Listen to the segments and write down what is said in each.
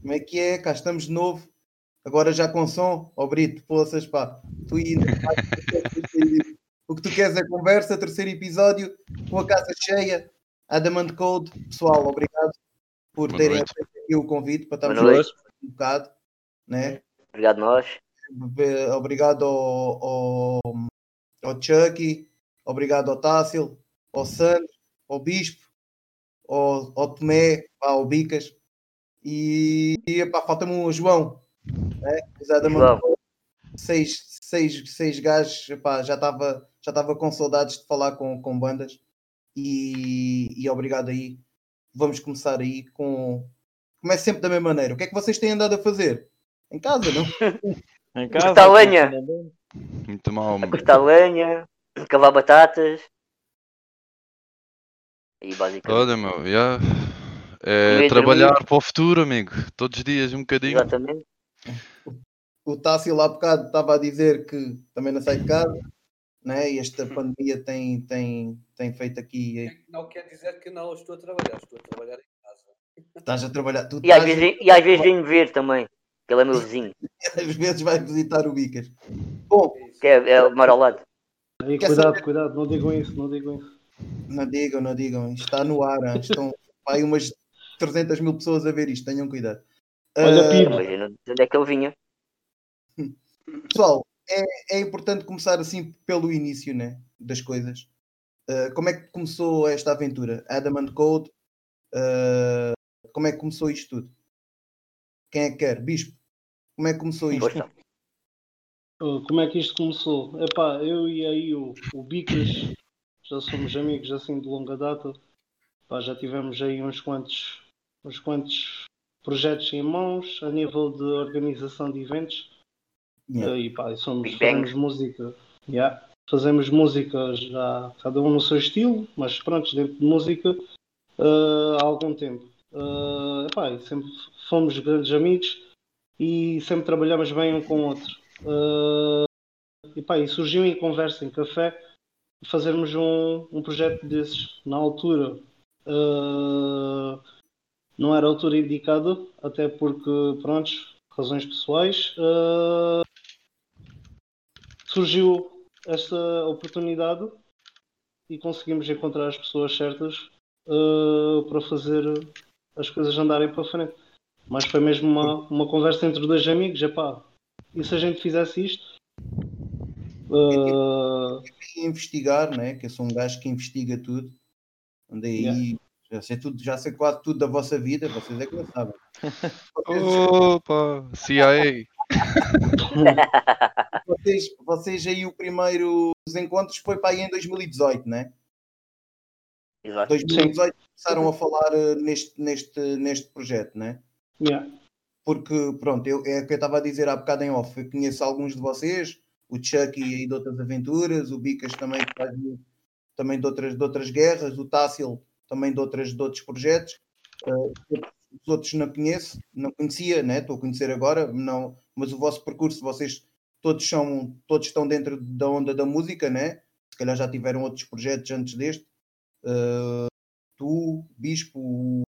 Como é que é? Cá estamos de novo. Agora já com som. Ó Brito, poças, pá. Tu ainda. o que tu queres é conversa. Terceiro episódio com a casa cheia. Adamant Code. Pessoal, obrigado por Boa terem aceito aqui o convite para estarmos conversar um bocado. Né? Obrigado nós. Obrigado ao, ao, ao Chucky, obrigado ao Tássilo, ao Sandro, ao Bispo, ao, ao Tomé, ao Bicas e, e epá, falta-me o João. Né? Exatamente. João. Seis, seis, seis gajos, epá, já estava já tava com saudades de falar com, com bandas e, e obrigado aí. Vamos começar aí com. Comece sempre da mesma maneira. O que é que vocês têm andado a fazer? Em casa, não? Em Cortar lenha. Muito mal, mano. Cortar lenha, cavar batatas. E basicamente. Olha, meu, já. É trabalhar dormir. para o futuro, amigo. Todos os dias um bocadinho. Exatamente. o Tássio lá há bocado estava a dizer que também não sai de casa, né? e esta pandemia tem, tem, tem feito aqui. Não quer dizer que não estou a trabalhar, estou a trabalhar em casa. Estás a trabalhar. Tu E às vezes, e às vezes vem-me ver também. Que ele é meu vizinho. às vezes vais visitar o Bicas. Bom, É. Que é, é, mora ao lado. Aí, cuidado, saber? cuidado, não digam isso, não digam isso. não digam, não digam, isto está no ar. Estão aí umas 300 mil pessoas a ver isto, tenham cuidado. Olha, Ah, Pino. Sei onde é que ele vinha. Pessoal, é, é importante começar assim pelo início né, das coisas. Uh, como é que começou esta aventura? Adamant Code? Uh, como é que começou isto tudo? Quem é que quer? Bispo, como é que começou isto? Força. Uh, Como é que isto começou? Epá, eu e aí o, o Bicas já somos amigos assim de longa data. Pá, já tivemos aí uns quantos, uns quantos projetos em mãos a nível de organização de eventos. Yeah. E pá, somos, fazemos música. Yeah. Fazemos música já, cada um no seu estilo, mas pronto, dentro de música uh, há algum tempo. Uh, epá, sempre fomos grandes amigos e sempre trabalhamos bem um com o outro. Uh, e, pá, e surgiu em conversa, em café, fazermos um, um projeto desses. Na altura uh, não era a altura indicada, até porque, pronto, razões pessoais. uh, surgiu esta oportunidade e conseguimos encontrar as pessoas certas uh, para fazer as coisas andarem para frente. Mas foi mesmo uma, uma conversa entre dois amigos, epá, e se a gente fizesse isto? Uh, investigar, né? que eu sou um gajo que investiga tudo. Andei aí, já, sei tudo, já sei quase tudo da vossa vida, vocês é que não sabem. Opa, CIA. vocês, vocês aí o primeiro dos encontros foi para aí em 2018, né? Exato. 2018 começaram a falar eh, neste, neste, neste projeto, né? yeah. Porque, pronto, eu, é o que eu estava a dizer há bocado em off. Eu conheço alguns de vocês, o Chucky aí de outras aventuras, o Bicas também também de outras, de outras guerras, o Tássilo também de, outras, de outros projetos. Eh, os outros não conheço, não conhecia, né? estou a conhecer agora, não, mas o vosso percurso, vocês todos são, todos estão dentro da onda da música, né? Se calhar já tiveram outros projetos antes deste. Eh, tu, Bispo, o,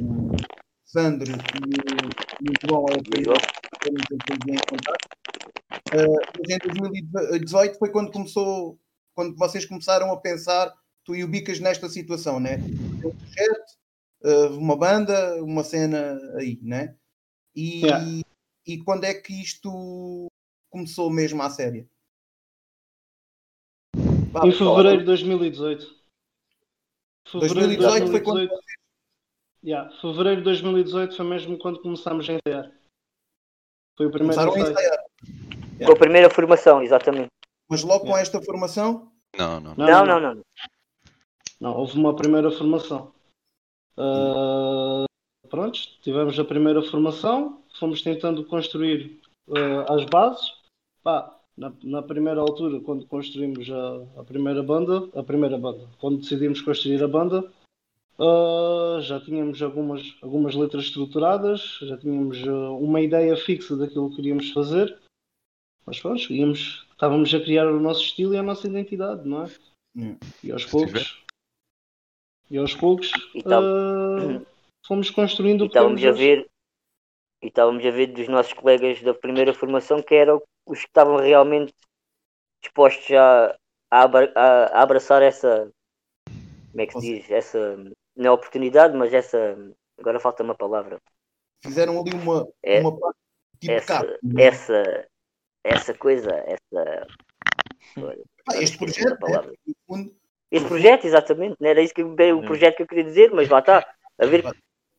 o Sandro e o, e o João é em contato. Eh, mas em 2018 foi quando começou, quando vocês começaram a pensar, tu e o Bicas, nesta situação, né? Um projeto, uma banda, uma cena aí, né? E, Yeah. e quando é que isto começou mesmo à séria? Em fevereiro de 2018. 2018 foi quando 2018 yeah, fevereiro de 2018 foi mesmo quando começámos a ensaiar. Foi o primeiro começaram a ensaiar. Com a primeira formação, exatamente. Mas logo com esta formação, Não, não. Não, não, não. Não, houve uma primeira formação. Ah, pronto, tivemos a primeira formação, fomos tentando construir ah, as bases. Pá, na, na primeira altura, quando construímos a, a primeira banda, a primeira banda, quando decidimos construir a banda, ah, já tínhamos algumas, algumas letras estruturadas, já tínhamos uma ideia fixa daquilo que queríamos fazer. Mas pronto, íamos, estávamos a criar o nosso estilo e a nossa identidade, não é? Hum. E aos poucos, e aos poucos E ah, fomos construindo E estávamos a pequenos- ver, e estávamos a ver dos nossos colegas da primeira formação que eram os que estavam realmente dispostos a, a, a- a abraçar essa como é que se diz? Essa não é oportunidade, mas essa agora falta uma palavra. Fizeram ali uma, É- uma parte tipo essa, cap. essa, essa coisa, essa. Ah, este projeto, né, no fundo, Esse projeto, exatamente, não era isso que eu- o É. projeto que eu queria dizer, mas lá está. A ver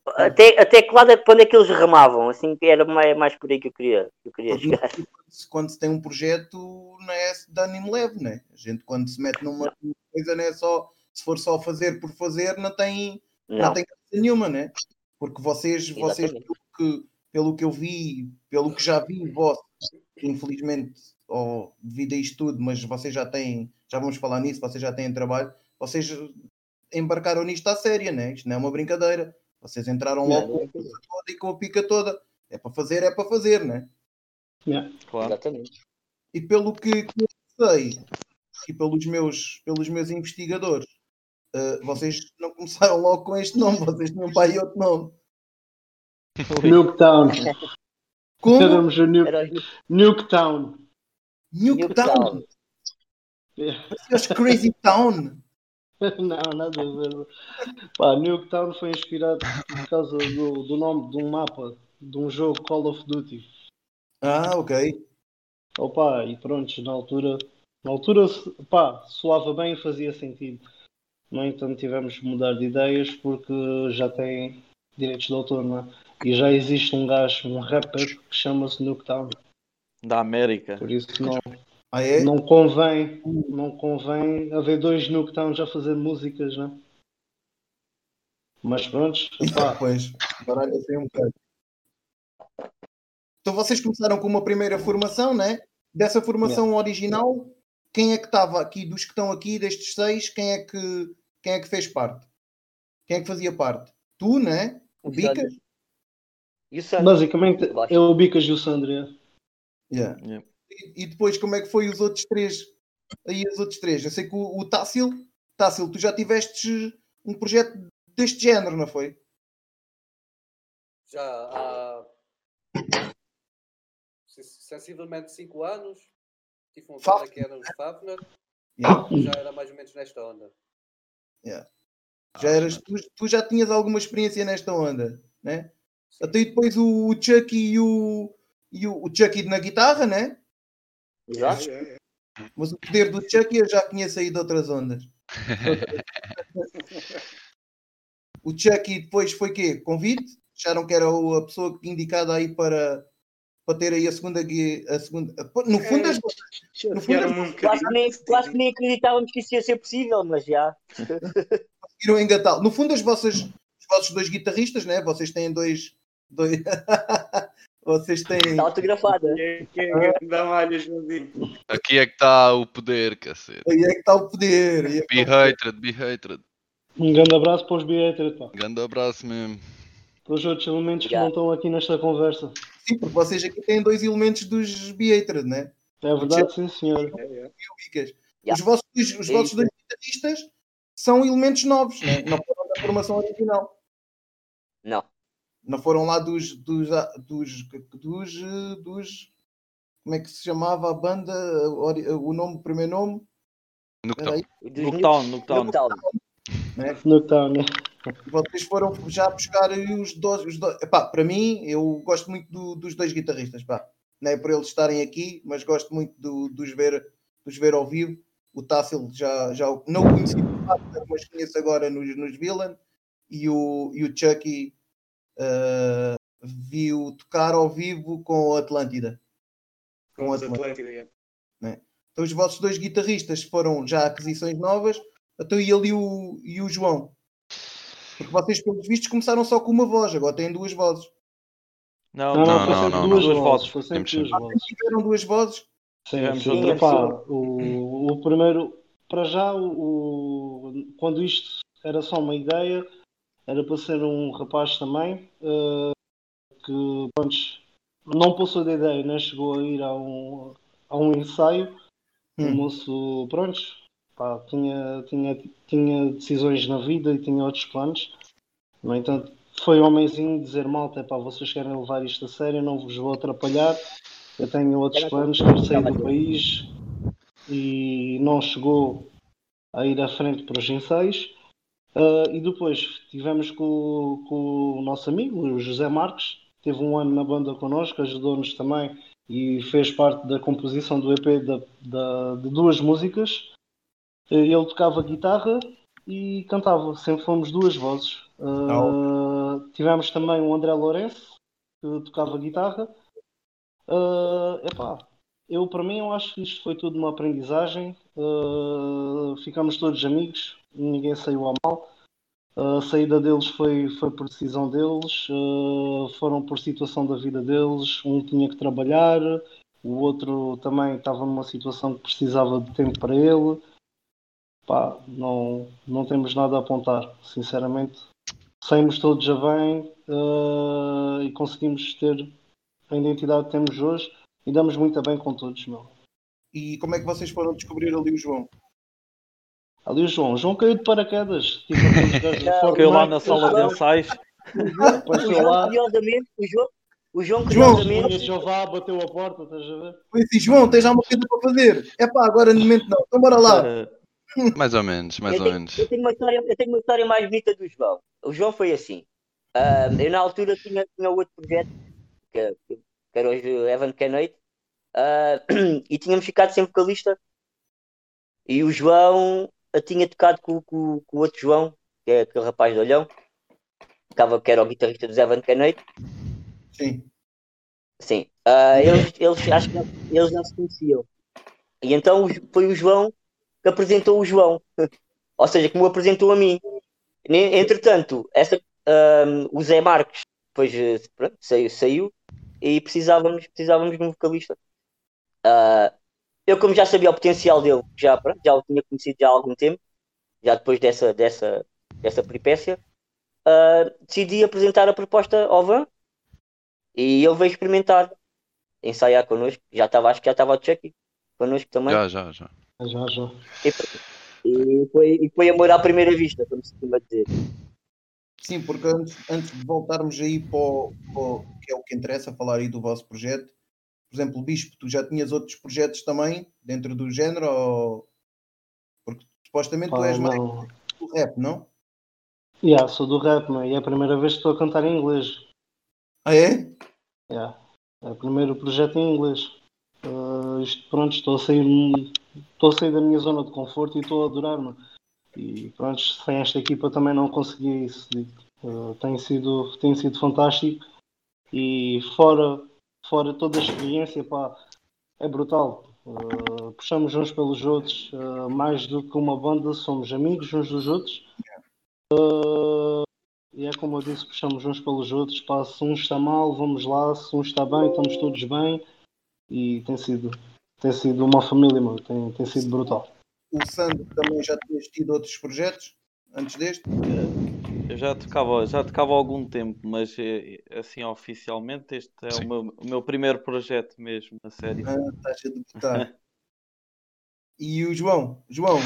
até, até que lado é, onde é que eles remavam, assim que era mais, mais por aí que eu queria, que eu queria chegar. quando se- quando tem um projeto não é de ânimo leve, né? A gente quando se mete numa coisa não é só se for só fazer por fazer não tem, não, Não, tem nenhuma, né? Porque vocês, vocês pelo, que, pelo que eu vi, pelo que já vi vosso, infelizmente, ou devido a isto tudo, mas vocês já têm, já vamos falar nisso, vocês já têm trabalho, vocês embarcaram nisto à séria, né? Isto não é uma brincadeira. Vocês entraram logo com a pica toda e com a pica toda. É para fazer, é para fazer, né? Claro. exatamente. E pelo que, sei, e pelos meus, pelos meus investigadores, eh, vocês não começaram logo com este nome, vocês tinham para aí outro nome. Nuketown. Como? Éramos o Nuke, Nuketown. Yeah. Parecia os Crazy Town. Não, nada a ver. Pá, Nuketown foi inspirado por causa do, do nome de um mapa de um jogo Call of Duty. Ah, ok. Opa, e pronto, na altura, na altura, pá, soava bem e fazia sentido. No entanto, tivemos que mudar de ideias porque já tem direitos de autor, não é? E já existe um gajo, um rapper, que chama-se Nuketown. Da América. Por isso não, Ah, é? não convém, não convém haver dois Nuketowns a fazer músicas, né? Mas pronto, pá, Pois, baralho assim um bocado. Então vocês começaram com uma primeira formação, né? Dessa formação original, quem é que estava aqui, dos que estão aqui, destes seis, quem é que, quem é que fez parte? Quem é que fazia parte? Tu, né? O Bicas? E o Sandro? basicamente é o Bicas e o Sandria. Yeah. Yeah. E, e depois como é que foi os outros três? Aí os outros três. Eu sei que o, o Tássilo, Tássilo, tu já tiveste um projeto deste género, não foi? Já há sen- sensivelmente 5 anos tive um tema que era os Fafner Yeah. e já era mais ou menos nesta onda. Já eras, tu, tu já tinhas alguma experiência nesta onda, né? Até e depois o, o Chucky e o, e o, o Chucky na guitarra, né? Exato. Mas o poder do Chucky eu já conheço aí de outras ondas. o Chucky depois foi quê? Convite? Acharam que era a pessoa indicada aí para, para ter aí a segunda gui- a segunda. No fundo, as, no fundo as um Quase que, nem, quase que nem acreditávamos que isso ia ser possível, mas já. conseguiram engatar. No fundo, as vossas, os vossos dois guitarristas, né? Vocês têm dois. dois... Vocês têm. Está autografada. Que- que- que Dá malha, Joãozinho. Aqui é que está o poder, cacete. Aí é que está o poder. é que Be está o poder. hatred, be hatred. Um grande abraço para os Beatriz, pá. Grande abraço mesmo. Para os outros elementos que Já. não estão aqui nesta conversa. Sim, porque vocês aqui têm dois elementos dos Beatred, né? É verdade, sim senhor. Bicas. Já. Os vossos, dois- os É vossos dois guitarristas são elementos novos, né? não foram da formação original. Não. Não foram lá dos. dos, dos, dos, eh, dos- como é que se chamava a banda? ori- O nome, o primeiro nome? No que Espera aí. Dos Nuketown, Nuketown. Nuketown. Nuketown, né? Vocês foram já buscar os dois. Os dois. Epá, para mim, eu gosto muito do- dos dois guitarristas. Pá. Não é por eles estarem aqui, mas gosto muito do- dos, ver, dos ver ao vivo. O Tássilo já, já o- não o conheci, mas conheço agora nos, nos Villain. E o, e o Chucky ah, vi-o tocar ao vivo com o Atlântida. Com Com o Atlântida. Atlântida. yeah. Então os vossos dois guitarristas foram já aquisições novas, então e e o, e o João. Porque vocês, pelos vistos, começaram só com uma voz, agora têm duas vozes. Não, Não, não, não, não, duas não. vozes. Duas Foi sempre duas vozes. Tiveram duas vozes. Sim, Tivemos sim, pessoa. o, o primeiro, para já, o- quando isto era só uma ideia, era para ser um rapaz também, eh, que pronto, não passou da ideia, né? chegou a ir a um, a um ensaio, o Hum. moço, pronto, pá, tinha, tinha, tinha decisões na vida e tinha outros planos, no entanto, foi homenzinho dizer malta, pá, vocês querem levar isto a sério, não vos vou atrapalhar. Eu tenho outros planos, quero sair do país e não chegou a ir à frente para os ensaios. Uh, e depois tivemos com, com, o nosso amigo, o José Marques, teve um ano na banda connosco, ajudou-nos também e fez parte da composição do EP da, da, de duas músicas. Uh, ele tocava guitarra e cantava, sempre fomos duas vozes. Uh, tivemos também o André Lourenço, que tocava guitarra. epá, eu, para mim, eu acho que isto foi tudo uma aprendizagem. Ficamos todos amigos, ninguém saiu a mal. Uh, a saída deles foi, foi por decisão deles, uh, foram por situação da vida deles. Um tinha que trabalhar, o outro também estava numa situação que precisava de tempo para ele. Pá, não, não temos nada a apontar, sinceramente. Saímos todos a bem e conseguimos ter a identidade que temos hoje e damos muito bem com todos, meu. E como é que vocês foram descobrir ali o João? Ali o João. O João caiu de paraquedas. Tipo, caiu lá na sala de ensaios. Apareceu lá. Curiosamente, o João, o João, curiosamente... João, João bateu a porta, estás a ver? Foi assim, João, tens alguma coisa para fazer? É pá, agora no momento não. Então bora lá. Mais ou menos, mais eu ou tenho, menos. Eu tenho, uma história, eu tenho uma história mais bonita do João. O João foi assim. Uh, eu na altura tinha, tinha outro projeto que, que era hoje Evan Canoite, uh, e tínhamos ficado sem vocalista. E o João tinha tocado com, com, com o outro João, que é aquele rapaz de olhão, que era o guitarrista do Evan Canoite. Sim. Sim. Uh, eles, eles, acho que eles não se conheciam. E então foi o João que apresentou o João. Ou seja, que me apresentou a mim. Entretanto, essa, um, o Zé Marques depois pronto, saiu, saiu e precisávamos, precisávamos de um vocalista. Uh, eu, como já sabia o potencial dele, já, já o tinha conhecido já há algum tempo, já depois dessa, dessa, dessa peripécia, uh, decidi apresentar a proposta ao Van e ele veio experimentar, ensaiar connosco. Já estava, acho que já estava o Chucky connosco também. Já, já, já. Já, já. E, e, foi, e foi amor à primeira vista, como se costuma dizer. Sim, porque antes, antes de voltarmos aí para o, para o, que é o que interessa, falar aí do vosso projeto, por exemplo, Bispo, tu já tinhas outros projetos também dentro do género? Ou... Porque supostamente ah, tu és mais do rap, não? Yeah, sou do rap, não é? E é a primeira vez que estou a cantar em inglês. Ah, é? Yeah. É o primeiro projeto em inglês. Uh, isto, pronto, estou a sair estou a sair da minha zona de conforto e estou a adorar-me. E pronto, sem esta equipa também não consegui isso. Uh, tem, sido, tem sido fantástico e fora, fora toda a experiência, pá, é brutal. Uh, puxamos uns pelos outros, uh, mais do que uma banda, somos amigos uns dos outros. e é como eu disse, puxamos uns pelos outros. Pá, se um está mal, vamos lá, se um está bem, estamos todos bem. E tem sido, tem sido uma família, mano. Tem, tem sido brutal o Sandro também já tinhas tido outros projetos antes deste? Eu já tocava, já tocava há algum tempo, mas eh, assim oficialmente este é o meu, o meu, primeiro projeto mesmo, na série. Ah, estás a debutar. e o João? João?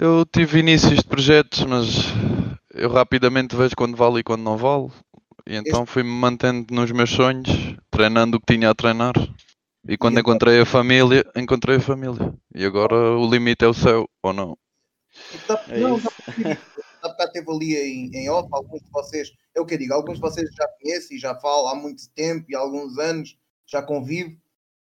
Eu tive inícios de projetos, mas eu rapidamente vejo quando vale e quando não vale. E então este... fui-me mantendo nos meus sonhos, treinando o que tinha a treinar. E quando e encontrei a família, encontrei a família. E agora o limite é o céu, ou não? Dá, é não, dá bocado teve ali em, em off, alguns de vocês, é o que eu digo, alguns de vocês já conhecem, já falam há muito tempo e há alguns anos, já convivo,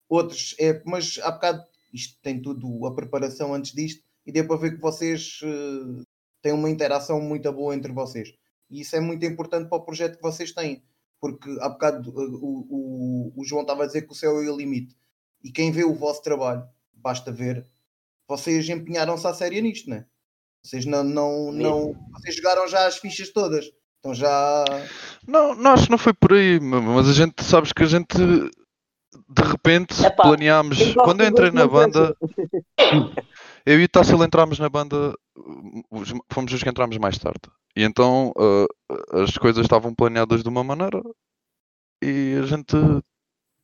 outros é, mas há bocado isto tem tudo a preparação antes disto e deu para ver que vocês uh, têm uma interação muito boa entre vocês. E isso é muito importante para o projeto que vocês têm porque há bocado uh, o, o, o João estava a dizer que o céu é o limite. E quem vê o vosso trabalho, basta ver, vocês empenharam-se à séria nisto, não é? Vocês não, não, não. Vocês jogaram já as fichas todas. Então já. Não, nós não foi por aí, mas a gente sabes que a gente de repente Epá, planeámos. Quando eu entrei na banda, eu e o Tássilo entramos na banda, fomos os que entramos mais tarde. E então uh, as coisas estavam planeadas de uma maneira e a gente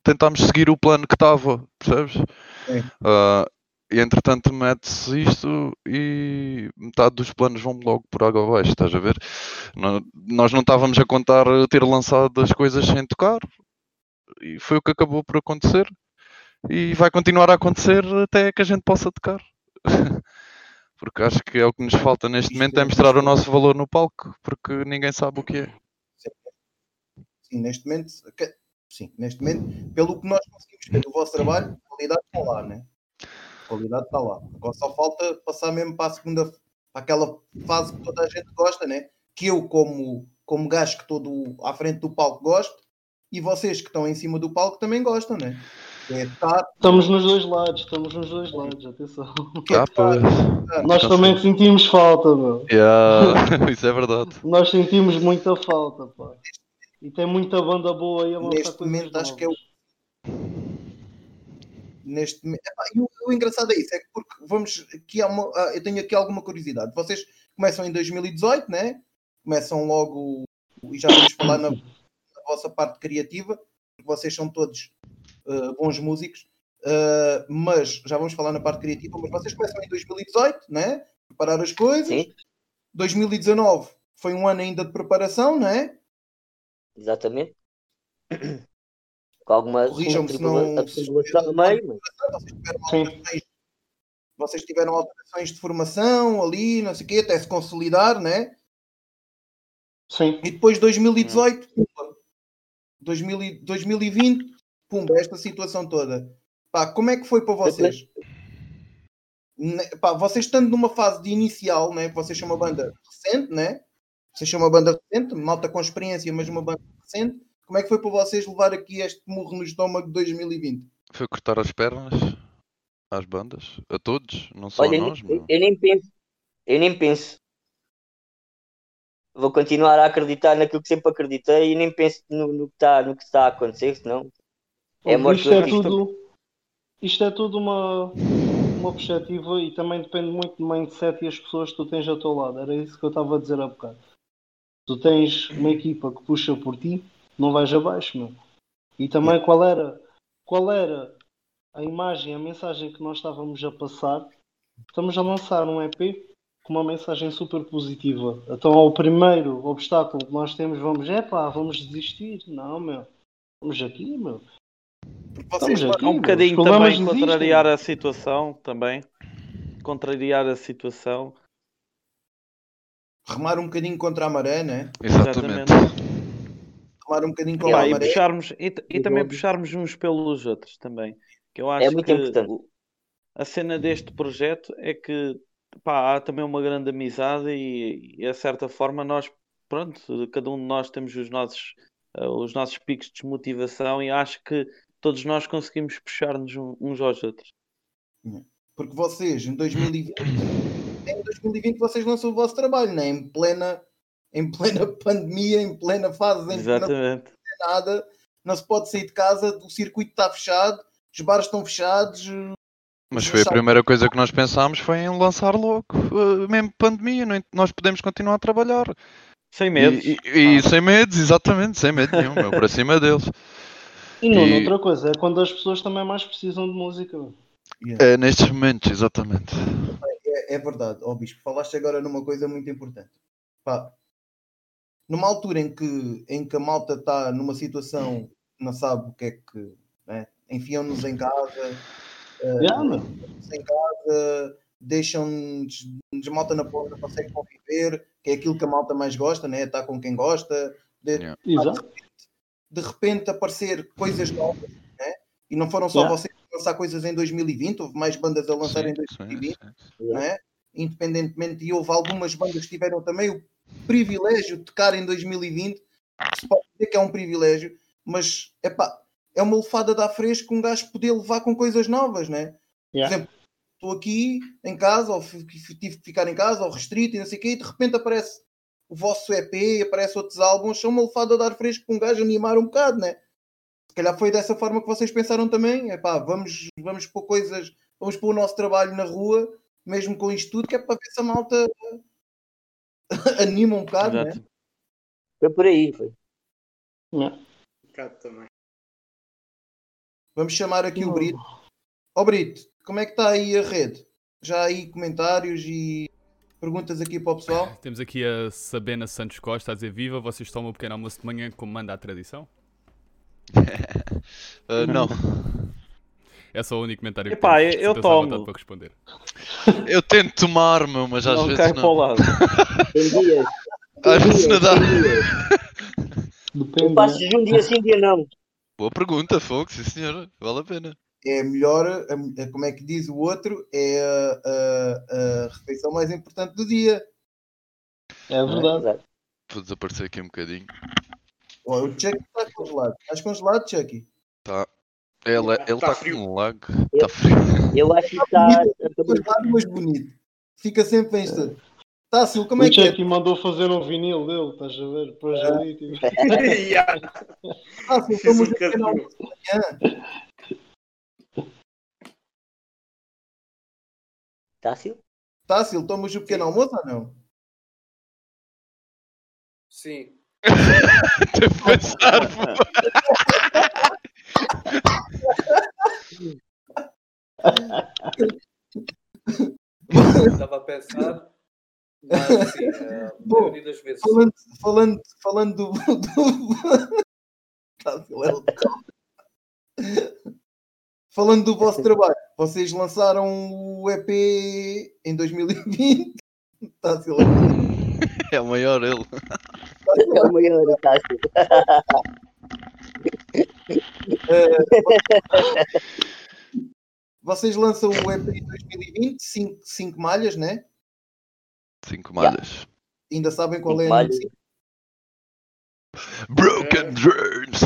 tentámos seguir o plano que estava, percebes? Uh, e entretanto mete-se isto e metade dos planos vão logo por água abaixo, estás a ver? Nós não estávamos a contar ter lançado as coisas sem tocar e foi o que acabou por acontecer e vai continuar a acontecer até que a gente possa tocar. porque acho que é o que nos falta neste momento é mostrar o nosso valor no palco, porque ninguém sabe o que é. Sim, neste momento, sim, neste momento, pelo que nós conseguimos ver do vosso trabalho, a qualidade está lá, né? A qualidade está lá. Agora só falta passar mesmo para a segunda, para aquela fase que toda a gente gosta, né? Que eu, como, como gajo que estou do, à frente do palco, gosto, e vocês que estão em cima do palco também gostam, né? É estar... Estamos nos dois lados, estamos nos dois lados, atenção. Ah, pois. Nós também sentimos falta, meu. Yeah, isso é verdade. Nós sentimos muita falta, pá. E tem muita banda boa aí a Neste momento acho que é o neste momento. E o, o, engraçado é isso, é que porque vamos aqui há uma, ah, eu tenho aqui alguma curiosidade. Vocês começam em 2018, né? Começam logo e já vamos falar na, na vossa parte criativa, porque vocês são todos uh, bons músicos. Uh, mas já vamos falar na parte criativa, mas vocês começam em 2018, né? Preparar as coisas. Sim. 2019 foi um ano ainda de preparação, né? Exatamente com alguma meio. Vocês, vocês tiveram alterações de formação ali, não sei o quê, até se consolidar, né? Sim. E depois 2018, pumba. 2020, pumba, esta situação toda. Pá, como é que foi para vocês? Pá, vocês estando numa fase de inicial, né? Vocês são uma banda recente, né? Vocês são uma banda recente, malta com experiência, mas uma banda recente como é que foi para vocês levar aqui este murro no estômago de 2020? Foi cortar as pernas às bandas, a todos, não só Olha, a nós. Eu, eu, nem penso, eu nem penso. Vou continuar a acreditar naquilo que sempre acreditei e nem penso no, no que, está, no que está a acontecer, senão é morto isto é tudo Isto é tudo uma, uma perspectiva e também depende muito do mindset e as pessoas que tu tens ao teu lado. Era isso que eu estava a dizer há bocado. Tu tens uma equipa que puxa por ti não vais abaixo, meu. E também qual era, qual era a imagem, a mensagem que nós estávamos a passar. Estamos a lançar um EP com uma mensagem super positiva. Então, ao primeiro obstáculo que nós temos, vamos, é pá, vamos desistir. Não, meu. Vamos aqui, meu. Vocês aqui, um bocadinho também contrariar a situação, também. Contrariar a situação. Remar um bocadinho contra a maré, né? Exatamente. Exatamente tomar um bocadinho com yeah, a e, puxarmos, e, e também puxarmos uns pelos outros também. Que eu é acho é muito que importante. a cena deste projeto é que pá, há também uma grande amizade e, e a certa forma nós, pronto, cada um de nós temos os nossos, uh, os nossos picos de desmotivação e acho que todos nós conseguimos puxar-nos uns aos outros. Porque vocês, em 2020, em 2020 vocês lançam o vosso trabalho, né? em plena em plena pandemia, em plena fase em Exatamente. que não se nada, não se pode sair de casa, o circuito está fechado, os bares estão fechados. Mas foi a primeira coisa que nós pensámos foi em lançar logo, uh, mesmo pandemia, não, nós podemos continuar a trabalhar. Sem medos. E, e, e ah. sem medos, exatamente, sem medo nenhum, meu, para cima deles. E não, e... outra coisa, é quando as pessoas também mais precisam de música. Yeah. É nestes momentos, exatamente. É, é verdade, ó oh, Bispo, falaste agora numa coisa muito importante. Pá, numa altura em que, em que a malta está numa situação não sabe o que é que né? enfiam-nos em casa, uh, yeah, em casa, deixam-nos malta na porta, consegue conviver, que é aquilo que a malta mais gosta, né? estar com quem gosta, de, yeah. de repente aparecer coisas novas, né? e não foram só yeah. vocês a lançar coisas em 2020, houve mais bandas a lançar sim, em 2020, sim, sim. Né? independentemente, e houve algumas bandas que tiveram também o privilégio tocar em 2020. Se pode dizer que é um privilégio, mas epá, é uma lefada da fresca um gajo poder levar com coisas novas, né? Yeah. Por exemplo, estou aqui em casa, ou tive que ficar em casa, ou restrito, e não sei o quê, e de repente aparece o vosso EP, aparece outros álbuns, são uma lefada de ar fresco para um gajo animar um bocado, né? Se calhar foi dessa forma que vocês pensaram também, é pá, vamos, vamos pôr coisas, vamos pôr o nosso trabalho na rua, mesmo com isto tudo, que é para ver se a malta anima um bocado, Exato. né? Foi por aí, foi. Um bocado também. Vamos chamar aqui o Brito. Ó oh, Brito, como é que está aí a rede? Já há aí comentários e perguntas aqui para o pessoal? Temos aqui a Sabena Santos Costa a dizer viva, vocês tomam um pequeno almoço de manhã como manda a tradição? uh, não. É só o único comentário que Epá, eu, eu tomo. para responder. Eu tento tomar, meu, mas às não, vezes cai não. Para o lado. Às vezes não dá. Eu passo de um dia sim, dia não. Boa pergunta, Fogo, sim senhor, vale a pena. É melhor, como é que diz o outro, é a, a, a refeição mais importante do dia. É verdade. Vou desaparecer aqui um bocadinho. Oh, o Chucky está congelado. Estás congelado, Chucky? Tá. Ele Tá está tá frio. com um lag. Está frio. Eu acho que está. Mas bonito. Fica sempre em estado. Tássio, como é o que é? Mandou fazer um vinil dele, estás a ver? Depois Ah. ali, tipo... Tássio, Fiz estamos no canal casinho. de manhã. Tássio? Tássio, tomas o pequeno almoço ou não? Sim. Que pensar, pô. Estava a pensar. Mas sim, a Bom, das vezes. Falando, falando, falando do. do... Falando do vosso trabalho, vocês lançaram o EP em 2020. Tássio, É o maior ele. É o maior Vocês lançam o EP em 2020, 5 malhas, né? Cinco malhas. Ainda sabem qual Cinco é a malhas. Broken Dreams.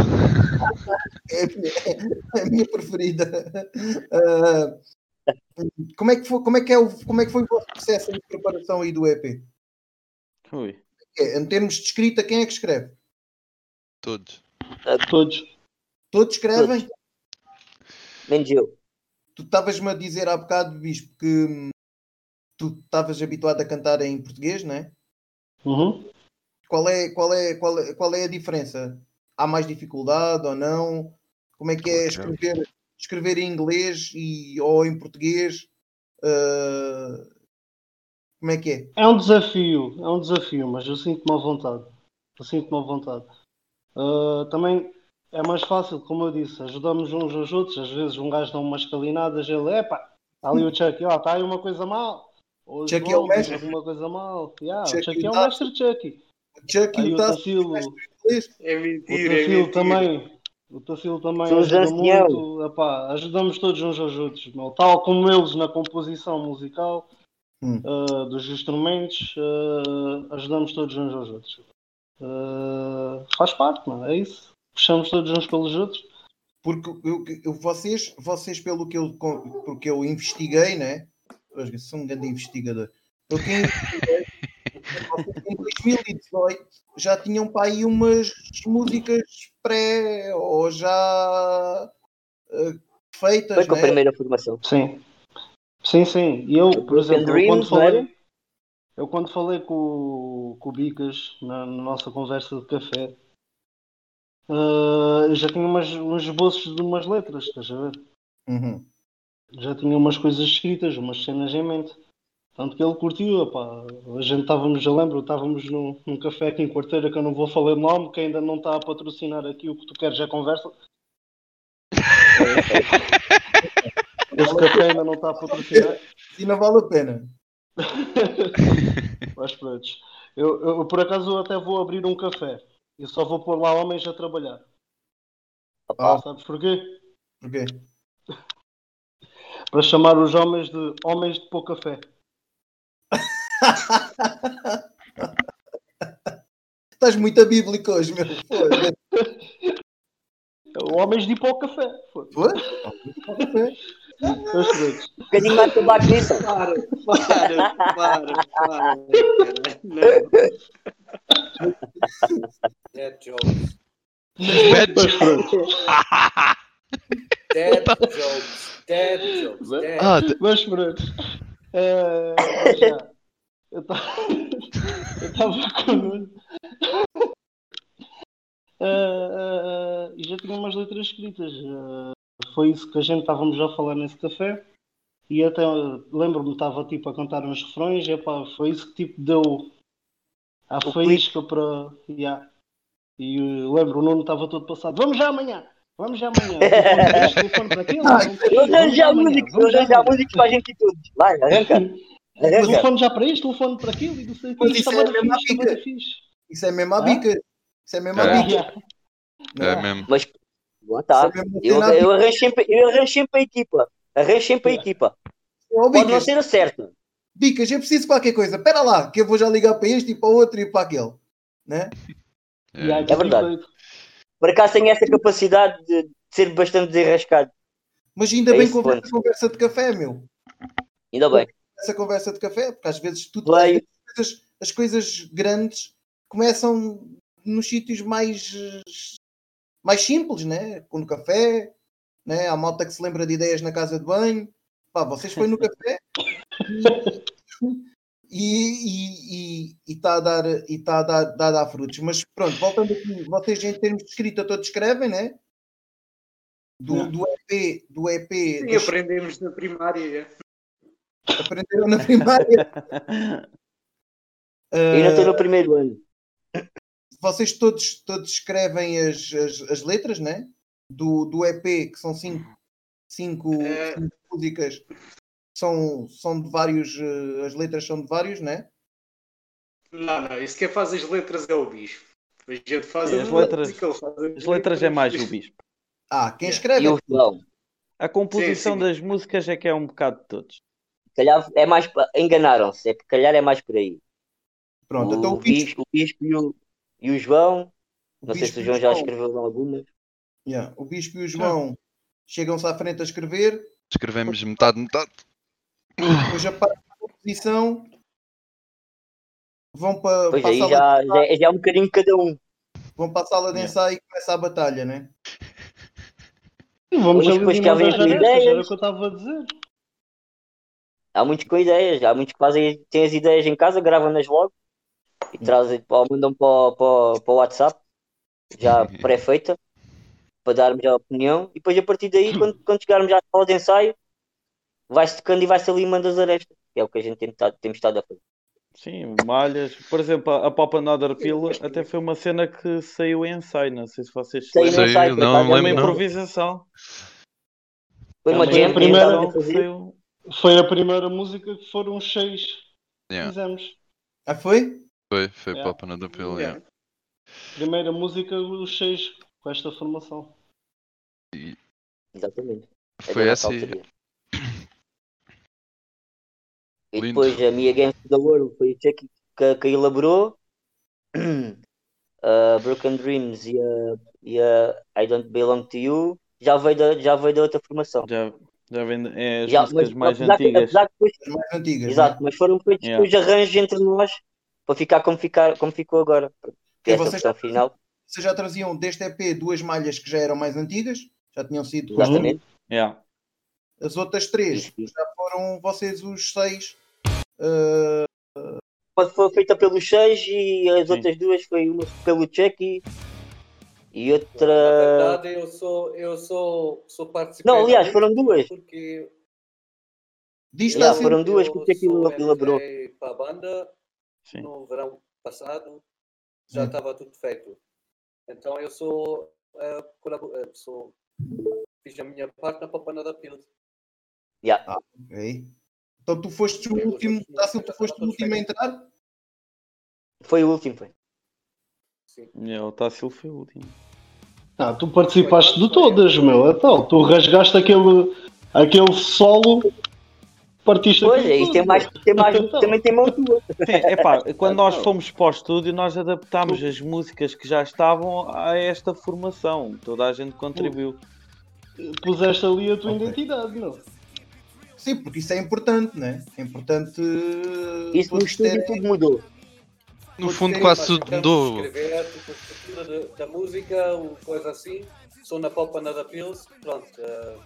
é a minha, é a minha preferida. Ah, como, é que foi, como, é que é o, como é que foi o vosso processo de preparação aí do EP? Ui. É, em termos de escrita, quem é que escreve? Todos. Todos. Todos escrevem? Menos eu. Tu estavas-me a dizer há bocado, Bispo, que hum, tu estavas habituado a cantar em português, não é? Uhum. Qual é, qual, é, qual, é, qual é a diferença? Há mais dificuldade ou não? Como é que é escrever, escrever em inglês e, ou em português? Ah, como é que é? É um desafio, é um desafio, mas eu sinto-me à vontade. Eu sinto-me à vontade. Ah, também é mais fácil, como eu disse, ajudamos uns aos outros. Às vezes um gajo dá umas calinadas, ele, epá, está ali o Chucky, ó, está aí uma coisa mal. Ou o Chucky João é o mestre. diz alguma coisa mal. Yeah, Chucky o Chucky é o dá- mestre Chucky. O Chuck Aí o o Tassilo, inglês? É o mentira, é Tassilo mentira. também. O Tassilo também São ajuda muito. Epá, ajudamos todos uns aos outros, meu. tal como eles na composição musical Hum. ah, dos instrumentos, ah, ajudamos todos uns aos outros. Ah, faz parte, mano, é isso. Puxamos todos uns pelos outros. Porque eu, eu- vocês, vocês pelo que eu, porque eu investiguei, né? Eu sou um grande investigador. Pelo que eu investiguei, vocês em 2018 já tinham para aí umas músicas pré ou já eh, feitas, Foi com a né? primeira formação. Sim. Sim, sim. E eu, por exemplo, eu Dreams, quando falei, eu quando falei com, o- com o Bicas na, na nossa conversa de café, eu já tinha umas, uns esboços de umas letras, estás a ver? Uhum. já tinha umas coisas escritas, umas cenas em mente. Tanto que ele curtiu, opá. a gente estávamos, eu lembro, estávamos num, num café aqui em quarteira que eu não vou falar o nome, que ainda não está a patrocinar aqui o que tu queres é conversa. Esse café ainda não está a patrocinar. E não vale a pena. Mas pronto. Eu, eu, por acaso eu até vou abrir um café. Eu só vou pôr lá homens a trabalhar. Ah, Sabes porquê? porquê? Para chamar os homens de homens de pouca fé. Estás muito a bíblico hoje, meu. Homens de pouca fé. Foi. Pronto. Um bocadinho mais para baixo disso. Para, para, para, para. Não. Dead jokes. Mas pronto. Dead jokes. Dead jokes. Dead. Ah, Mas pronto. Já. Eu estava com. Eh, eh, e já tinha umas letras escritas. Eh, foi isso que a gente estávamos já a falar nesse café. e até lembro-me, estava tipo a cantar uns refrões, e epá, foi isso que tipo deu a faísca para. Yeah. E lembro, o Nuno estava todo passado, vamos já amanhã! Vamos já amanhã. Telefone para aquilo. Eu já a música, eu já a música para a gente todos. Vai, arranca. Telefone já para isto, telefone para aquilo. E não sei, Mas isso, é mesmo a bica. Isso é mesmo a bica. Isso é mesmo a bica. É mesmo. Mas, boa tá. Eu, eu, arranjo sempre, eu arranjo sempre a equipa. Arranjo sempre a equipa. Pode não ser a certa. Bicas, eu preciso de qualquer coisa. Espera lá, que eu vou já ligar para este e para o outro e para aquele. Né? É, é verdade. Por acaso tenho essa capacidade de ser bastante desenrascado. Mas ainda é bem com essa conversa de café, meu. Ainda bem. Essa conversa de café, porque às vezes tudo as, coisas, as coisas grandes começam nos sítios mais, mais simples, né? Com o café, né? Há malta que se lembra de ideias na casa de banho. Pá, vocês foi no café e está a dar e está a dar, dar frutos. Mas pronto, voltando aqui, vocês em termos de escrita todos escrevem, né? Do, do EP, do EP. Sim, dos... aprendemos na primária. Aprenderam na primária. uh... Ainda estou no primeiro ano. Vocês todos, todos escrevem as, as, as letras, né? Do, do EP, que são cinco, cinco, é... cinco músicas são, são de vários, uh, as letras são de vários, né? Não, não, isso quem faz as letras é o bispo. A gente faz Sim, as letras. as letras é mais o bispo. Ah, quem escreve? E o A composição sim, sim. das músicas é que é um bocado de todos. Calhar é mais. Enganaram-se, é que calhar é mais por aí. Pronto, o, então o bispo, o bispo e, o, e o João. O não sei se o João já escreveu algumas. Yeah. O bispo e o João chegam-se à frente a escrever. Escrevemos metade, metade. Depois a parte da composição vão para. Pois aí já, já, é, já é um bocadinho cada um. Vão para a sala de ensaio e começa a batalha, né? E vamos Hoje, depois que haver ideias. Era o que eu estava a dizer. Há muitos com ideias, há muitos que fazem, têm as ideias em casa, gravam-nas logo e trazem, mandam para, para, para o WhatsApp, já pré-feita, para darmos a opinião, e depois a partir daí, quando, quando chegarmos à sala de ensaio, vai-se tocando e vai-se limando as arestas, que é o que a gente tem estado, temos estado a fazer. Sim, malhas. Por exemplo, a Pop Another Pill até foi uma cena que saiu em ensaio, não sei se vocês saiu lembram. Ensaio, não, não, é uma improvisação. Foi uma jam, primeira, foi, foi, a primeira música que foram os seis yeah. fizemos. Ah, foi? Foi, foi yeah. Pop Another Pill, yeah. yeah. Primeira música, os seis, com esta formação. E... Exatamente. Foi essa e... E Lindo. depois a Mia Games the World foi o Chuck que, que elaborou. Uh, Broken Dreams e a, e a I Don't Belong to You já veio da, já veio da outra formação. Já, já vem é as já, músicas mas, mais antigas. Apesar depois, mais antigas. Exato, né? mas foram feitos yeah. os arranjos entre nós para ficar como, ficar, como ficou agora. Que é vocês, já, final. vocês já traziam deste EP duas malhas que já eram mais antigas? Já tinham sido. Exatamente. Yeah. As outras três já foram vocês os seis. Uh... Foi feita pelos seis e as Sim. outras duas foi uma pelo Chucky e outra. Na verdade, eu sou, eu sou, sou participante. Não, aliás, foram duas. Porque. Diz yeah, assim, foram duas porque aquilo elaborou. para a banda Sim. no verão passado já estava tudo feito. Então eu sou, uh, sou fiz a minha parte na Papana da Pills. Yeah. Ah, ok. Então tu foste o último, Tássio, tu foste o último a entrar? Foi o último, foi. Sim. Yeah, o Tássio foi o último. Ah, tu participaste de todas, meu. Então, tu rasgaste aquele, aquele solo partiste Pois é, isto tem mais, tem mais então. também tem mão tua. Sim, epá, quando nós fomos para o estúdio, nós adaptámos as músicas que já estavam a esta formação. Toda a gente contribuiu. Puseste ali a tua okay. identidade, não? Sim, porque isso é importante, né? É importante. Isso no estúdio tudo mudou. No fundo, quase tudo mudou. Escrever, tipo, a estrutura da música, coisa assim. Sou na Pop Nada Pills, pronto. Uh,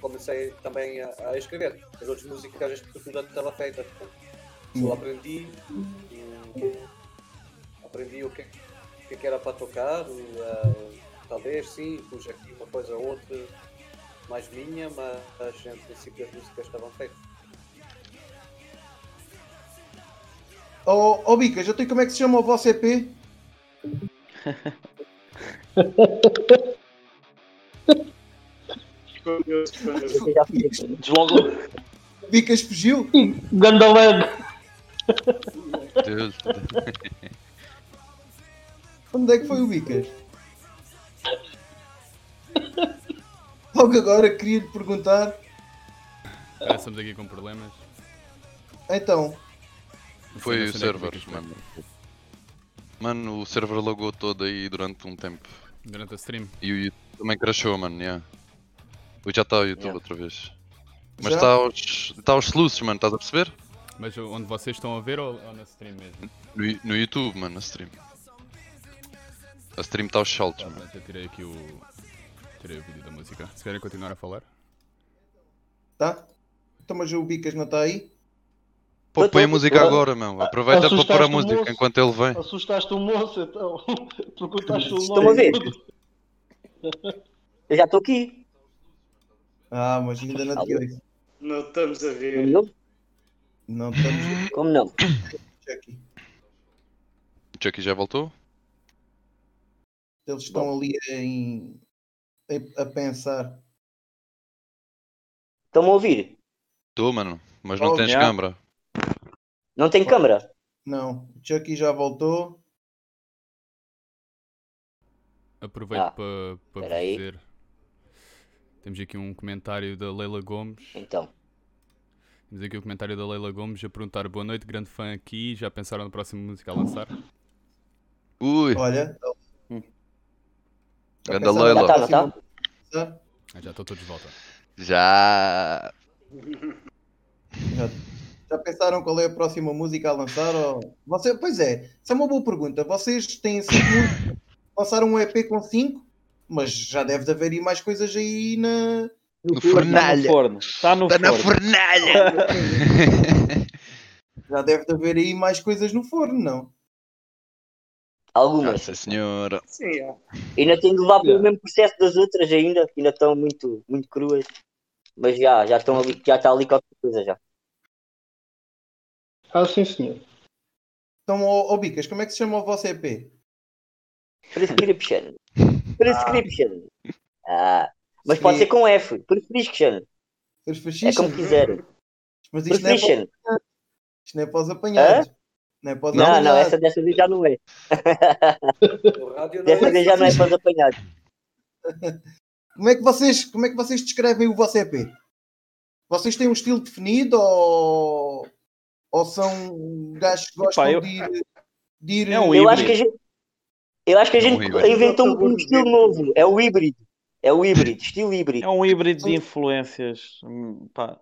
comecei também a, a, escrever. As outras músicas, a estrutura estava feita. Só hum. aprendi. E, aprendi o que, o que era para tocar. Uh, talvez sim, pus aqui uma coisa ou outra mais minha, mas em princípio as músicas estavam feitas. Oh, oh Bicas, eu tenho como é que se chama o vosso EP? Deslogo. Bicas fugiu? Gandalego. Deus. Onde é que foi o Bicas? Logo agora queria lhe perguntar. Agora estamos aqui com problemas. Então. Foi o é server, ficas, mano. Mano, o server logou todo aí durante um tempo. Durante a stream. E o YouTube também crashou, mano, yeah. Hoje já está o YouTube Yeah. outra vez. Mas está aos, tá aos sluices, mano, estás a perceber? Mas onde vocês estão a ver ou, ou na stream mesmo? No, no YouTube, mano, na stream. A stream está aos saltos, Tá, mano. eu tirei aqui o. Tirei o vídeo da música. Se querem continuar a falar? Tá? Então, mas o Bicas não está aí? Pô, põe a tô- música agora, meu. Aproveita para pôr a música moço. enquanto ele vem. Assustaste o moço, então. Perguntaste o Estão a nome. ver? Eu já estou aqui. Ah, mas ainda não te ouço. Não estamos a ver. Não? Não estamos Como não? O Chucky já voltou? Eles estão ali em, em- a pensar. Estão-me a ouvir? Estou, mano. Mas não Oh, tens já. câmara. Não tem câmara? Não, o Chucky já voltou. Aproveito Ah, para para dizer. Temos aqui um comentário da Leila Gomes. Então. Temos aqui o comentário da Leila Gomes a perguntar boa noite, grande fã aqui. Já pensaram na próxima música a lançar? Ui, Olha. Já Ganda pensaram Leila. na Já tá, não tá? Ah, já estou todos de volta. já. Já, já pensaram qual é a próxima música a lançar? Ou... Você, pois é, isso é uma boa pergunta. Vocês têm cinco músicas, lançaram um EP com 5, mas já deve de haver aí mais coisas aí na. No Está no fornalha. forno. Está no Está na forno. fornalha. Já deve de haver aí mais coisas no forno, não? Algumas. Nossa senhora. Sim, é. Ainda tenho de levar pelo Yeah. mesmo processo das outras ainda, que ainda estão muito, muito cruas. Mas já, já estão ali, já está ali qualquer coisa já. Ah, sim, senhor. Então, ó ó, Bicas, como é que se chama o vosso EP? Prescription. Prescription. Ah, mas pode ser com F. Prescription. É Prescription? como quiserem. Mas isto não, é para, Prescription. isto não é para os apanhados. É para os Não, não, essa dessa vez já não é. Dessa é vez já não é para os apanhados. Como é, que vocês, como é que vocês descrevem o vosso EP? Vocês têm um estilo definido ou, ou são gajos que gostam eu- de ir. De ir É um Eu acho que a gente, eu acho que a É um gente híbrido. inventou um, um estilo novo. É o híbrido. É o híbrido, estilo híbrido. É um híbrido de influências. Hum, Pá.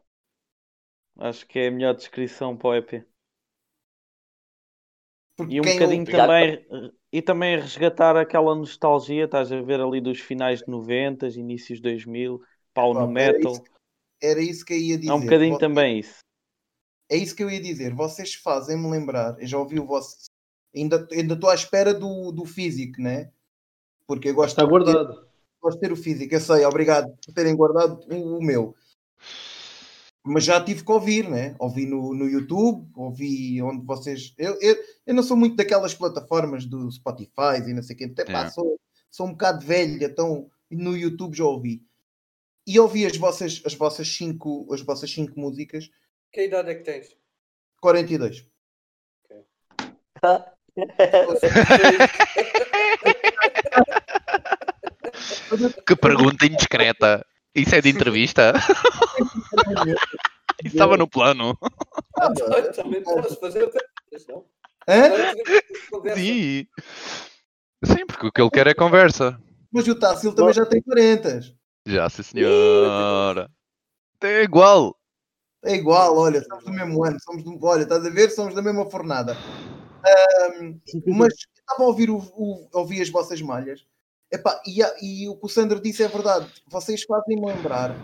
Acho que é a melhor descrição para o EP. Porque E um bocadinho ouve- também. E também resgatar aquela nostalgia, estás a ver ali dos finais de 90, inícios 2000, pau Pá, no era metal. isso- Era isso que eu ia dizer. É um bocadinho Vo- também isso. É isso que eu ia dizer. Vocês fazem-me lembrar. Eu já ouvi o vosso. Ainda ainda estou à espera do, do físico, né? Porque eu gosto Está de ter- guardado. gosto de ter o físico, eu sei, obrigado por terem guardado o, o meu. Mas já tive que ouvir, né? Ouvi no, no YouTube, ouvi onde vocês. Eu, eu, eu não sou muito daquelas plataformas do Spotify e não sei o quê. Até pá, Yeah. sou, sou um bocado velho, então no YouTube já ouvi. E ouvi as vossas, as vossas cinco, as vossas cinco músicas, Que idade é que tens? 42. Que pergunta indiscreta. Isso é de entrevista? Isso estava no plano. Ah, Também posso fazer perguntas, não? Hã? Conversa. Sim. Sim, porque o que ele quer é conversa. Mas o Tássilo também já tem 40. Já, sim senhora. É igual. É igual, olha, somos do mesmo ano, somos do, olha, estás a ver? Somos da mesma fornada. Ahm, mas estava a ouvir, o, o- ouvir as vossas malhas Epá, e, e o que o Sandro disse é verdade. Vocês fazem-me lembrar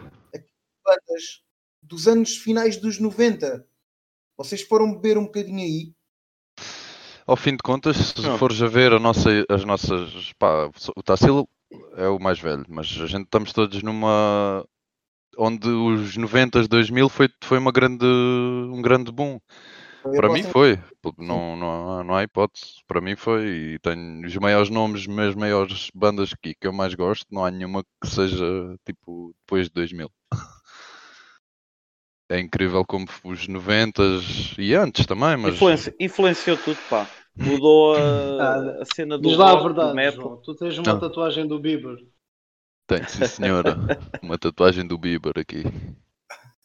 bandas dos anos finais dos 90. Vocês foram beber um bocadinho aí. Ao fim de contas, se Não. fores a ver a nossa, as nossas. Pá, o Tassil é o mais velho, mas a gente estamos todos numa. onde os 90, 2000 foi, foi uma grande, um grande boom. Para mim foi, não, não, há, não há hipótese. Para mim foi, e tenho os maiores nomes, as maiores bandas que, que eu mais gosto, não há nenhuma que seja tipo depois de 2000. É incrível como os 90 e antes também, mas. Influencia, influenciou tudo, pá. Mudou a, ah, a cena do. Diz lá a verdade, João. Tu tens uma não. tatuagem do Bieber. Tenho, sim, senhora. uma tatuagem do Bieber aqui.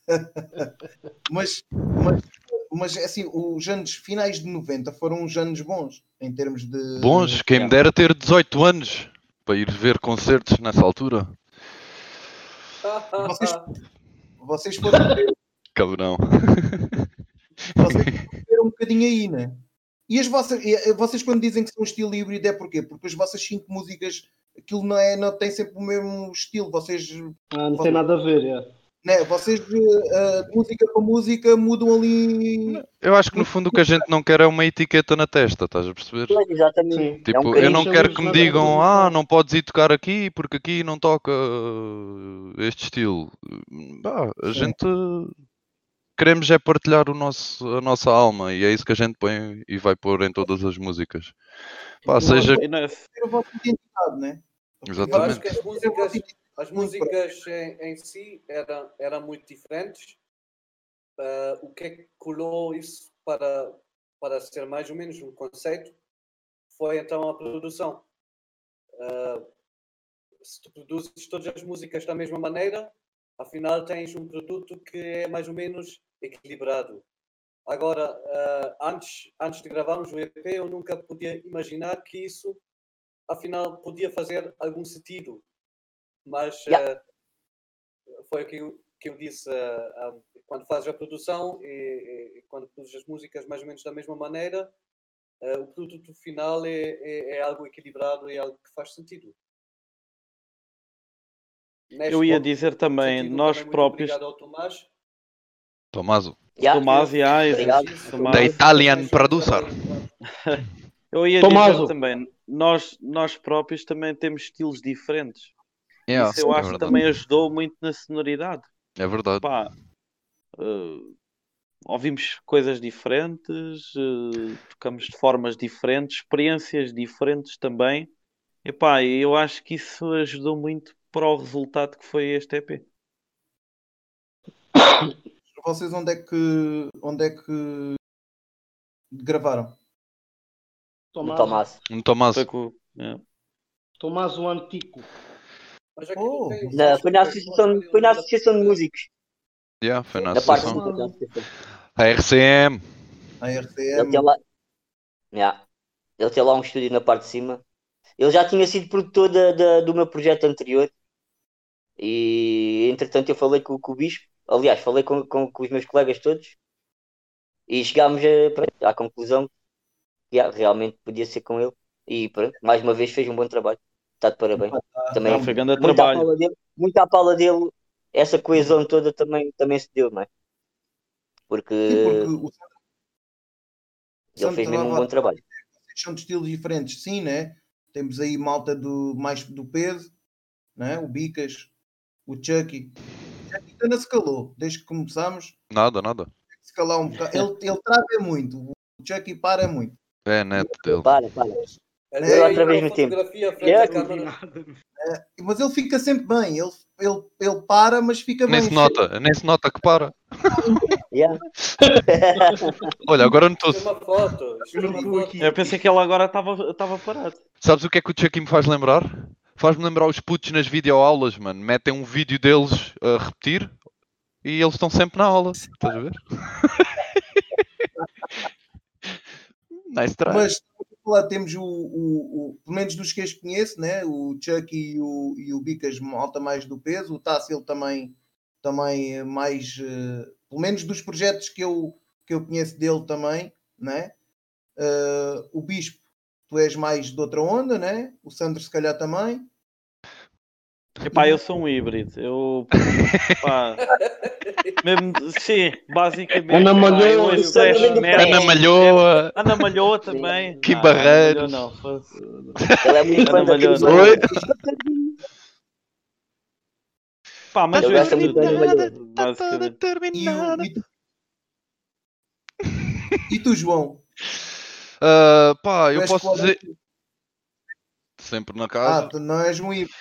mas, mas, mas assim, os anos finais de 90 foram uns anos bons em termos de. Bons, quem me dera ter 18 anos para ir ver concertos nessa altura. Vocês, vocês foram ver. Cabrão. Vocês foram um bocadinho aí, né? E as vossas, vocês quando dizem que são um estilo híbrido é porquê? Porque as vossas cinco músicas, aquilo não, é, não tem sempre o mesmo estilo. Vocês. Ah, não vocês, tem nada a ver, é. Né, vocês uh, música para música mudam ali. Eu acho que no fundo o que a gente não quer é uma etiqueta na testa, estás a perceber? Pois, exatamente. Tipo, é um eu não quero que me digam, ah, não podes ir tocar aqui porque aqui não toca este estilo. Bah, a Sim. gente queremos é partilhar o nosso, a nossa alma e é isso que a gente põe e vai pôr em todas as músicas. Pá, seja. É a vossa identidade, né? Exatamente. acho que as músicas, as músicas em, em si eram, eram muito diferentes. Uh, o que é que colou isso para, para ser mais ou menos um conceito foi então a produção. Uh, se tu produzes todas as músicas da mesma maneira, afinal tens um produto que é mais ou menos equilibrado. Agora, uh, antes, antes de gravarmos o EP, eu nunca podia imaginar que isso, afinal, podia fazer algum sentido. Mas yeah. uh, foi o que eu, que eu disse uh, quando fazes a produção e, e, quando produzes as músicas mais ou menos da mesma maneira, o produto final é, é, é, algo equilibrado, é algo que faz sentido. Neste eu ia dizer também, nós também próprios. Obrigado ao Tomás Tomaso. Yeah. Tomás, yeah, Da Italian Producer. Eu ia Tomaso. dizer também, nós, nós próprios também temos estilos diferentes. Yeah, Isso eu é acho que também ajudou muito na sonoridade. É verdade. Pá, uh, ouvimos coisas diferentes, uh, tocamos de formas diferentes, experiências diferentes também. E pá, eu acho que isso ajudou muito para o resultado que foi este EP vocês onde é que onde é que gravaram? Tomás. Tomás. Um Tomás. É. Tomás o Antico. Oh. Não, foi, na associação, foi na Associação de Músicos. Yeah, foi na, na associação. A RCM. A RCM. Ele tem, lá... yeah. Ele tem lá um estúdio na parte de cima. Ele já tinha sido produtor da, da, do meu projeto anterior. E entretanto eu falei com, com o Bispo Aliás, falei com, com, com os meus colegas todos e chegámos a, à conclusão que yeah, realmente podia ser com ele. E pronto, mais uma vez fez um bom trabalho. Está de parabéns. Ah, também não, foi grande trabalho. Pala dele, muito à pala dele, essa coesão toda também, também se deu, não é? Porque, Sim, porque ele fez mesmo um bom trabalho. São de estilos diferentes, sim, né? Temos aí malta do, mais do peso, né? o Bicas, o Chucky ainda não se calou, desde que começamos. Nada, nada. Se calar um bocado. Ele, ele trava muito, o Chucky para muito. É neto dele. Para, para. É, outra vez no tempo. É, é, mas ele fica sempre bem. Ele, ele, ele para, mas fica nem bem. Se nota, nem se nota que para. Yeah. Olha, agora não estou. Eu pensei que ele agora estava parado. Sabes o que é que o Chucky me faz lembrar? Faz-me lembrar os putos nas videoaulas, mano. Metem um vídeo deles a repetir e eles estão sempre na aula. Estás a ver? nice try. Mas lá temos o, o, o, pelo menos dos que eu conheço, né? o Chuck e o, e o Bicas malta mais do peso, o Tassil também, também mais, uh, pelo menos dos projetos que eu, que eu conheço dele também, né? Uh, o Bispo tu és mais de outra onda, né? O Sandro se calhar também. Epá, eu sou um híbrido. Eu. Pá, mesmo, sim, basicamente. Ana Malhoa. Ana Malhoa. Ana Malhoa também. Que barreiros. Não, não. Ela é muito Ana Malhoa. Oi. Pá, mas eu gosto muito tá toda terminada. E, e tu, João? Uh, pá, eu posso dizer. Sempre na casa. Ah, tu não és um híbrido.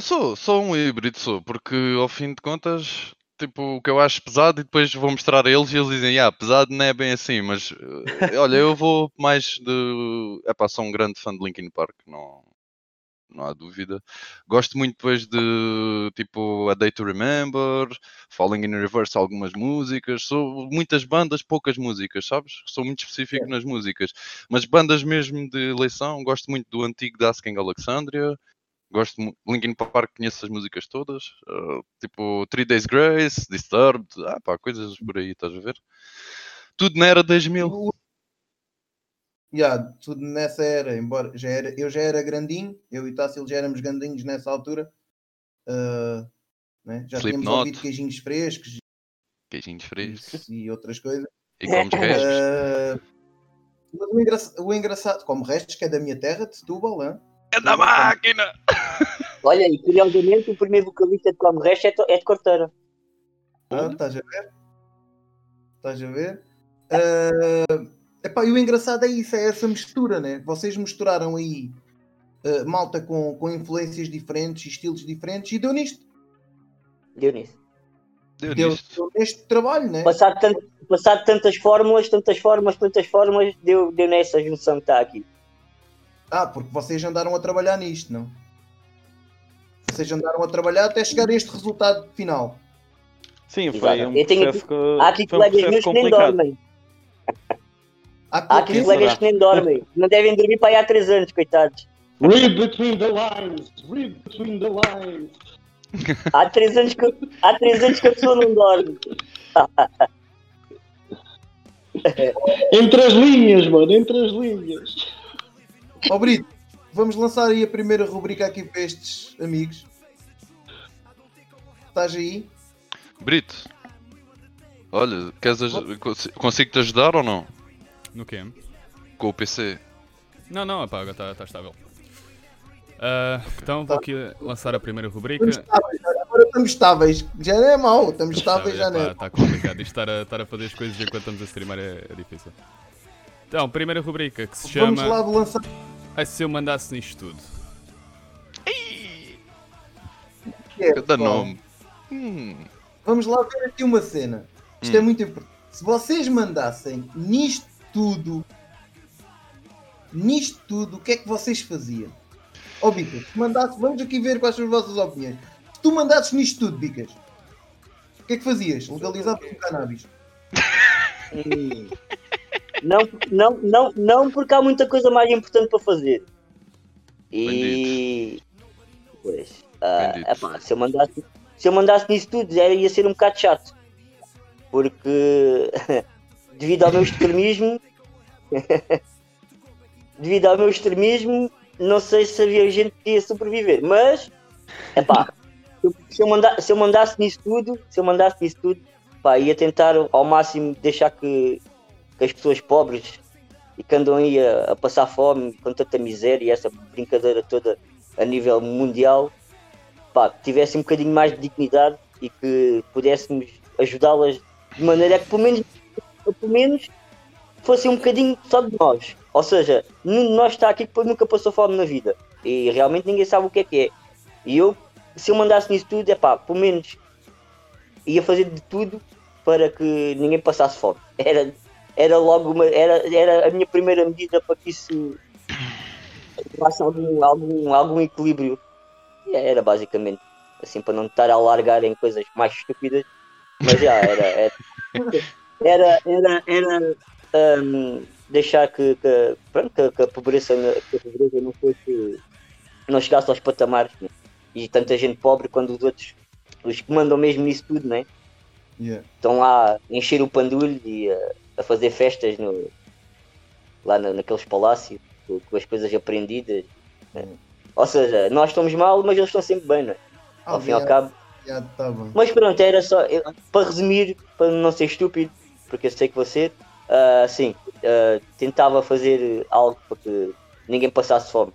Sou, sou um híbrido, sou, porque ao fim de contas, tipo, o que eu acho pesado e depois vou mostrar a eles e eles dizem, ah, pesado não é bem assim, mas uh, olha, eu vou mais de. É pá, sou um grande fã de Linkin Park, não, não há dúvida. Gosto muito depois de tipo A Day to Remember, Falling in Reverse, algumas músicas. Sou muitas bandas, poucas músicas, sabes? Sou muito específico é. nas músicas. Mas bandas mesmo de eleição, gosto muito do antigo da Asking Alexandria. Gosto. Linkin Park, conheço as músicas todas. Uh, tipo Three Days Grace, Disturbed, ah, pá, coisas por aí, estás a ver? Tudo na era 2000 yeah, tudo nessa era, embora já era, eu já era grandinho, eu e o Tássilo já éramos grandinhos nessa altura. Uh, né? Já Sleep tínhamos not. ouvido queijinhos frescos. Queijinhos frescos. E outras coisas. E comes restos. Uh, mas o, engra o, engraçado, como restos, que é da minha terra, de Setúbal, hein? é da máquina! Olha, e curiosamente o primeiro vocalista de Come Restos é, é de Corteira. Ah, estás a ver? Estás a ver? Uh, Epá, e o engraçado é isso, é essa mistura, né? Vocês misturaram aí uh, malta com, com influências diferentes, estilos diferentes e deu nisto. Deu nisto. Deu, deu, deu neste trabalho, né? Passado, tanto, passado tantas fórmulas, tantas formas, tantas formas, deu, deu nessa junção que está aqui. Ah, porque vocês andaram a trabalhar nisto, não? Vocês andaram a trabalhar até chegar a este resultado final. Sim, foi Exato. um processo, aqui, que, há aqui colegas meus que nem dormem. Há colegas que nem dormem. Não devem dormir para aí há 3 anos, coitados. Read between the lines. Read between the lines. Há 3 anos que, há três anos que a pessoa não dorme. entre as linhas, mano, entre as linhas. Ó oh, Brito, vamos lançar aí a primeira rubrica aqui para estes amigos. Estás aí? Brito, olha, queres consigo-te ajudar ou não? No quê? Com o PC. Não, não, apaga, está tá estável. Uh, então vou aqui lançar a primeira rubrica. Estamos estáveis, agora estamos estáveis. Já não é mau, estamos estáveis, já não é. Está complicado. Isto estar a, estar a fazer as coisas enquanto estamos a streamar é, é difícil. Então, primeira rubrica que se chama. Vamos lá lançar. Ai, se eu mandasse nisto tudo. É, Cada nome. Hum. Vamos lá ver aqui uma cena. Isto é hum. é muito importante. Se vocês mandassem nisto tudo, nisto tudo, o que é que vocês faziam? Ó oh, Bicas, mandasse, vamos aqui ver quais são as vossas opiniões. Se tu mandasses nisto tudo, Bicas, o que é que fazias? Legalizavas o cannabis? Não, não, não, não, porque há muita coisa mais importante para fazer. E. Pois. Uh, epá, se, eu mandasse, se eu mandasse nisso tudo, ia ser um bocado chato. Porque devido ao meu extremismo, devido ao meu extremismo, não sei se havia gente que ia sobreviver, mas epá, se, eu manda, se eu mandasse nisso tudo, se eu mandasse nisso tudo, pá, ia tentar ao máximo deixar que, que as pessoas pobres e que andam aí a, a, passar fome com tanta miséria e essa brincadeira toda a nível mundial, pá, que tivessem um bocadinho mais de dignidade e que pudéssemos ajudá-las de maneira que pelo menos pelo menos fosse um bocadinho só de nós. Ou seja, nós está aqui que nunca passou fome na vida. E realmente ninguém sabe o que é que é. E eu, se eu mandasse nisso tudo, é pá, pelo menos ia fazer de tudo para que ninguém passasse fome. Era, era logo uma, era, era a minha primeira medida para que isso tivesse algum, algum, algum equilíbrio. E era basicamente assim para não estar a alargar em coisas mais estúpidas. Mas já era, era era, era, era um, deixar que, que, pronto, que, que, a pobreza, que a pobreza não fosse não chegasse aos patamares né? e tanta gente pobre quando os outros os que mandam mesmo nisso tudo né? Yeah. estão lá a encher o pandulho e a, a fazer festas no, lá na, naqueles palácios com, com, as coisas aprendidas né? ou seja, nós estamos mal mas eles estão sempre bem né? ao fim e ao cabo yeah, tá mas pronto, era só para resumir, para não ser estúpido porque eu sei que você, uh, sim, uh, tentava fazer algo para que ninguém passasse fome.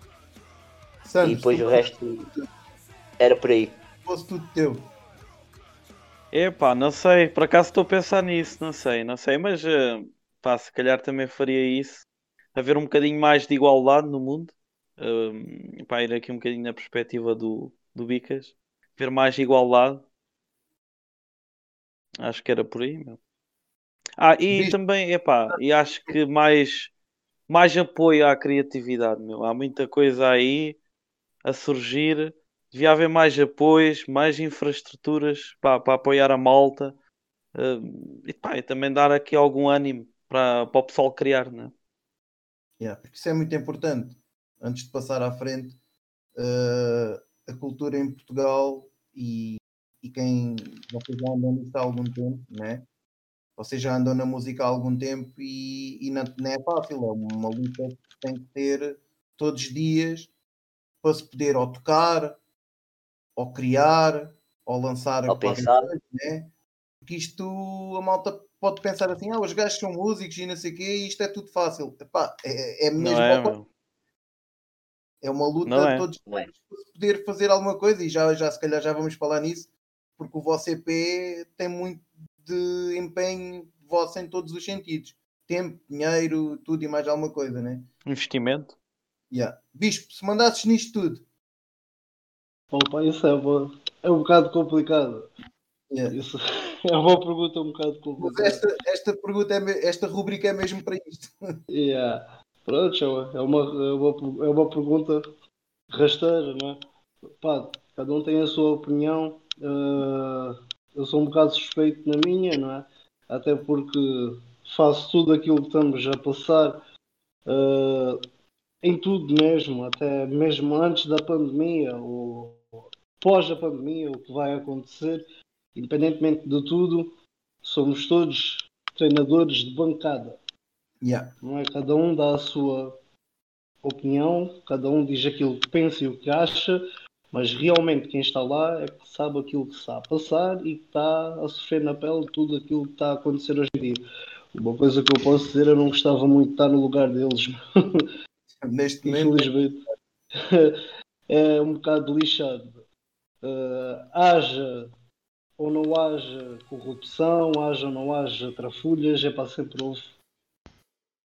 Santos, e depois o resto era por aí. Fosse tudo teu. Epá, não sei, por acaso estou a pensar nisso, não sei, não sei, mas uh, pá, se calhar também faria isso. Haver um bocadinho mais de igualdade no mundo. Uh, pá, ir aqui um bocadinho na perspectiva do, do Bicas. Ver mais igualdade. Acho que era por aí, meu. Ah, e Bicho. também, epá, e acho que mais, mais apoio à criatividade, meu. Há muita coisa aí a surgir. Devia haver mais apoios, mais infraestruturas para, para apoiar a malta. Uh, e, pá, e também dar aqui algum ânimo para, para o pessoal criar, né? Yeah, porque isso é muito importante. Antes de passar à frente, uh, a cultura em Portugal e, e quem vocês já andam nisso há algum tempo, né? Vocês já andam na música há algum tempo e, e não, não é fácil, é uma luta que tem que ter todos os dias para se poder ou tocar, ou criar, ou lançar ou pensar. Coisa, né? Porque isto a malta pode pensar assim, ah, os gajos são músicos e não sei o quê, e isto é tudo fácil. Epá, é, é mesmo é, é, uma luta não é. todos os dias para poder fazer alguma coisa, e já, já se calhar já vamos falar nisso, porque o vosso EP tem muito de empenho vosso em todos os sentidos. Tempo, dinheiro, tudo e mais alguma coisa, né? Investimento. Yeah. Bispo, se mandasses nisto tudo. Opa, isso é, uma, é um bocado complicado. Yeah. Isso é uma pergunta um bocado complicada. Mas esta, esta pergunta, é, esta rubrica é mesmo para isto. Yeah. Pronto, é uma, é uma, é uma pergunta rasteira, não é? Pá, cada um tem a sua opinião. Uh, eu sou um bocado suspeito na minha, não é? Até porque faço tudo aquilo que estamos a passar. Uh, em tudo mesmo, até mesmo antes da pandemia ou pós a pandemia, o que vai acontecer, independentemente de tudo, somos todos treinadores de bancada. Yeah. Não é? Cada um dá a sua opinião, cada um diz aquilo que pensa e o que acha, mas realmente quem está lá é que sabe aquilo que está a passar e que está a sofrer na pele tudo aquilo que está a acontecer hoje em dia. Uma coisa que eu posso dizer, eu não gostava muito de estar no lugar deles. Neste momento. Infelizmente. é um bocado lixado. Uh, haja ou não haja corrupção, haja ou não haja trafulhas, é para sempre houve.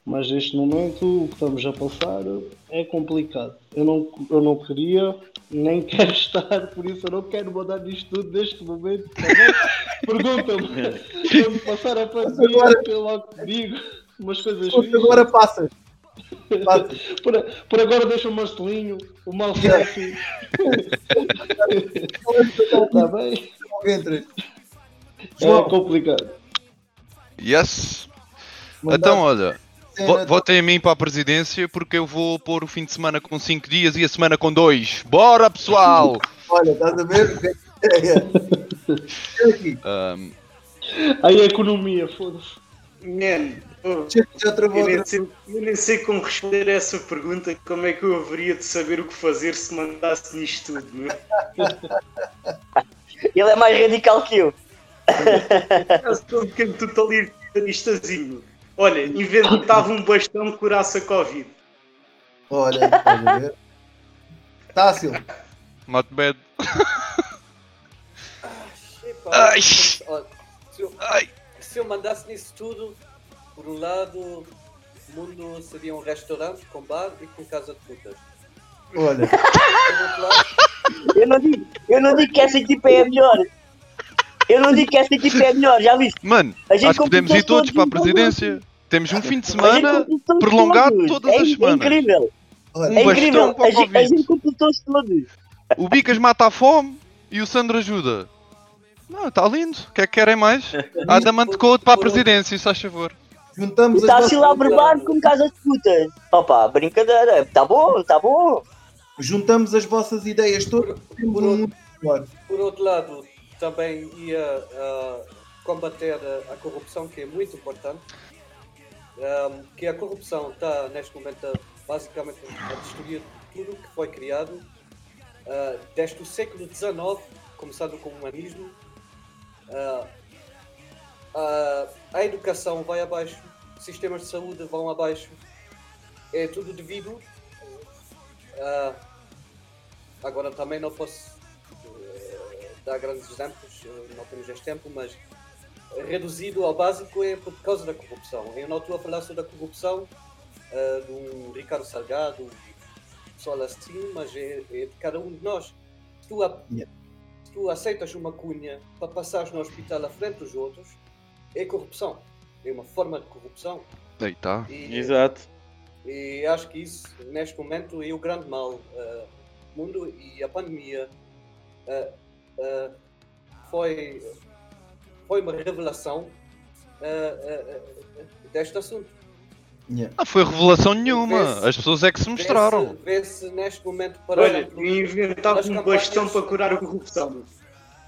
Mas neste momento o que estamos a passar é complicado. Eu não, eu não queria, nem quero estar, por isso eu não quero mandar nisto tudo neste momento. Tá Pergunta-me, quando passar a pandemia, eu logo digo umas coisas. Agora passas. Por, por agora deixa o Marcelinho, o mal selfie. Está bem? É complicado. Yes. Então, olha, votem em mim para a presidência porque eu vou pôr o fim de semana com 5 dias e a semana com 2. Bora, pessoal! olha, estás a ver? um... Aí a economia, foda-se. Já, eu, nem sei, eu nem sei como responder a essa pergunta. Como é que eu haveria de saber o que fazer se mandasse nisto tudo? Meu? Ele é mais radical que eu. Estou um pequeno totalitarista. Olha, inventava um bastão que curasse a Covid. Olha, pode ver. Tássio. Not bad. Ai, se, eu, Ai. se eu mandasse nisso tudo, por um lado, o mundo seria um restaurante com bar e com casa de putas. Olha. eu, não digo, eu não digo que essa equipa é a melhor. Eu não digo que essa equipa é a melhor, já viste? Mano, a gente acho que podemos ir todos para a presidência. Temos um fim de semana prolongado todas é, as semanas. É incrível. Um é incrível. A, gente, a gente completou-se todos. O Bicas mata a fome e o Sandro ajuda. Não, está lindo. O que é que querem mais? Adamant Code para a presidência, se faz favor. Juntamos está assim lá a berbar com casa de putas. Opa, brincadeira. Está bom, está bom. Juntamos as vossas ideias todas. Por, por, por outro lado, também ia uh, combater a, a, corrupção, que é muito importante. Um, que a corrupção está neste momento a, basicamente a destruir tudo que foi criado uh, desde o século XIX, começando com o humanismo. Uh, a educação vai abaixo, sistemas de saúde vão abaixo, é tudo devido. Agora também não posso dar grandes exemplos, não temos este tempo, mas reduzido ao básico é por causa da corrupção. Eu não estou a falar sobre a corrupção uh, do Ricardo Salgado, pessoal assim, mas é, é, de cada um de nós. Se tu, a, yeah. se tu aceitas uma cunha para passares no hospital à frente dos outros, é corrupção. É uma forma de corrupção. Aí tá. E, Exato. E acho que isso, neste momento, é o grande mal. Uh, mundo e a pandemia uh, uh, foi foi uma revelação uh, uh, deste assunto. Yeah. Não foi revelação nenhuma, as pessoas é que se mostraram. Vê-se neste momento para. Olha, inventava um bastão para curar a corrupção.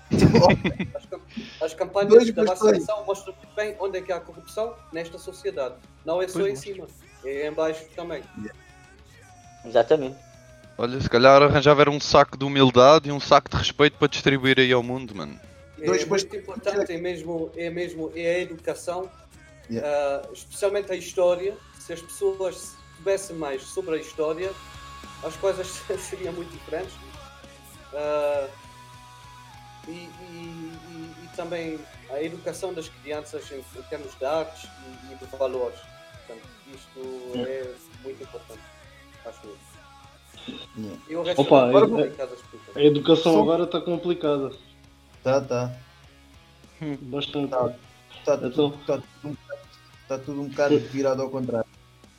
as, as campanhas da vacinação mostram muito bem onde é que há corrupção nesta sociedade. Não é só pois em cima, é em baixo também. Yeah. Exatamente. Olha, se calhar arranjava era um saco de humildade e um saco de respeito para distribuir aí ao mundo, mano. É Dois muito importante é mesmo, é mesmo é a educação, yeah. uh, especialmente a história. Se as pessoas soubessem mais sobre a história, as coisas seriam muito diferentes. Uh, e, e, e, e, também a educação das crianças em, em termos de artes e, e, de valores. Portanto, isto yeah. é muito importante, acho eu. Yeah. E o resto Opa, a, a, a educação agora está complicada. Tá, tá. Bastante. Tá, tá, então... tá, tudo, tá tudo um bocado virado ao contrário.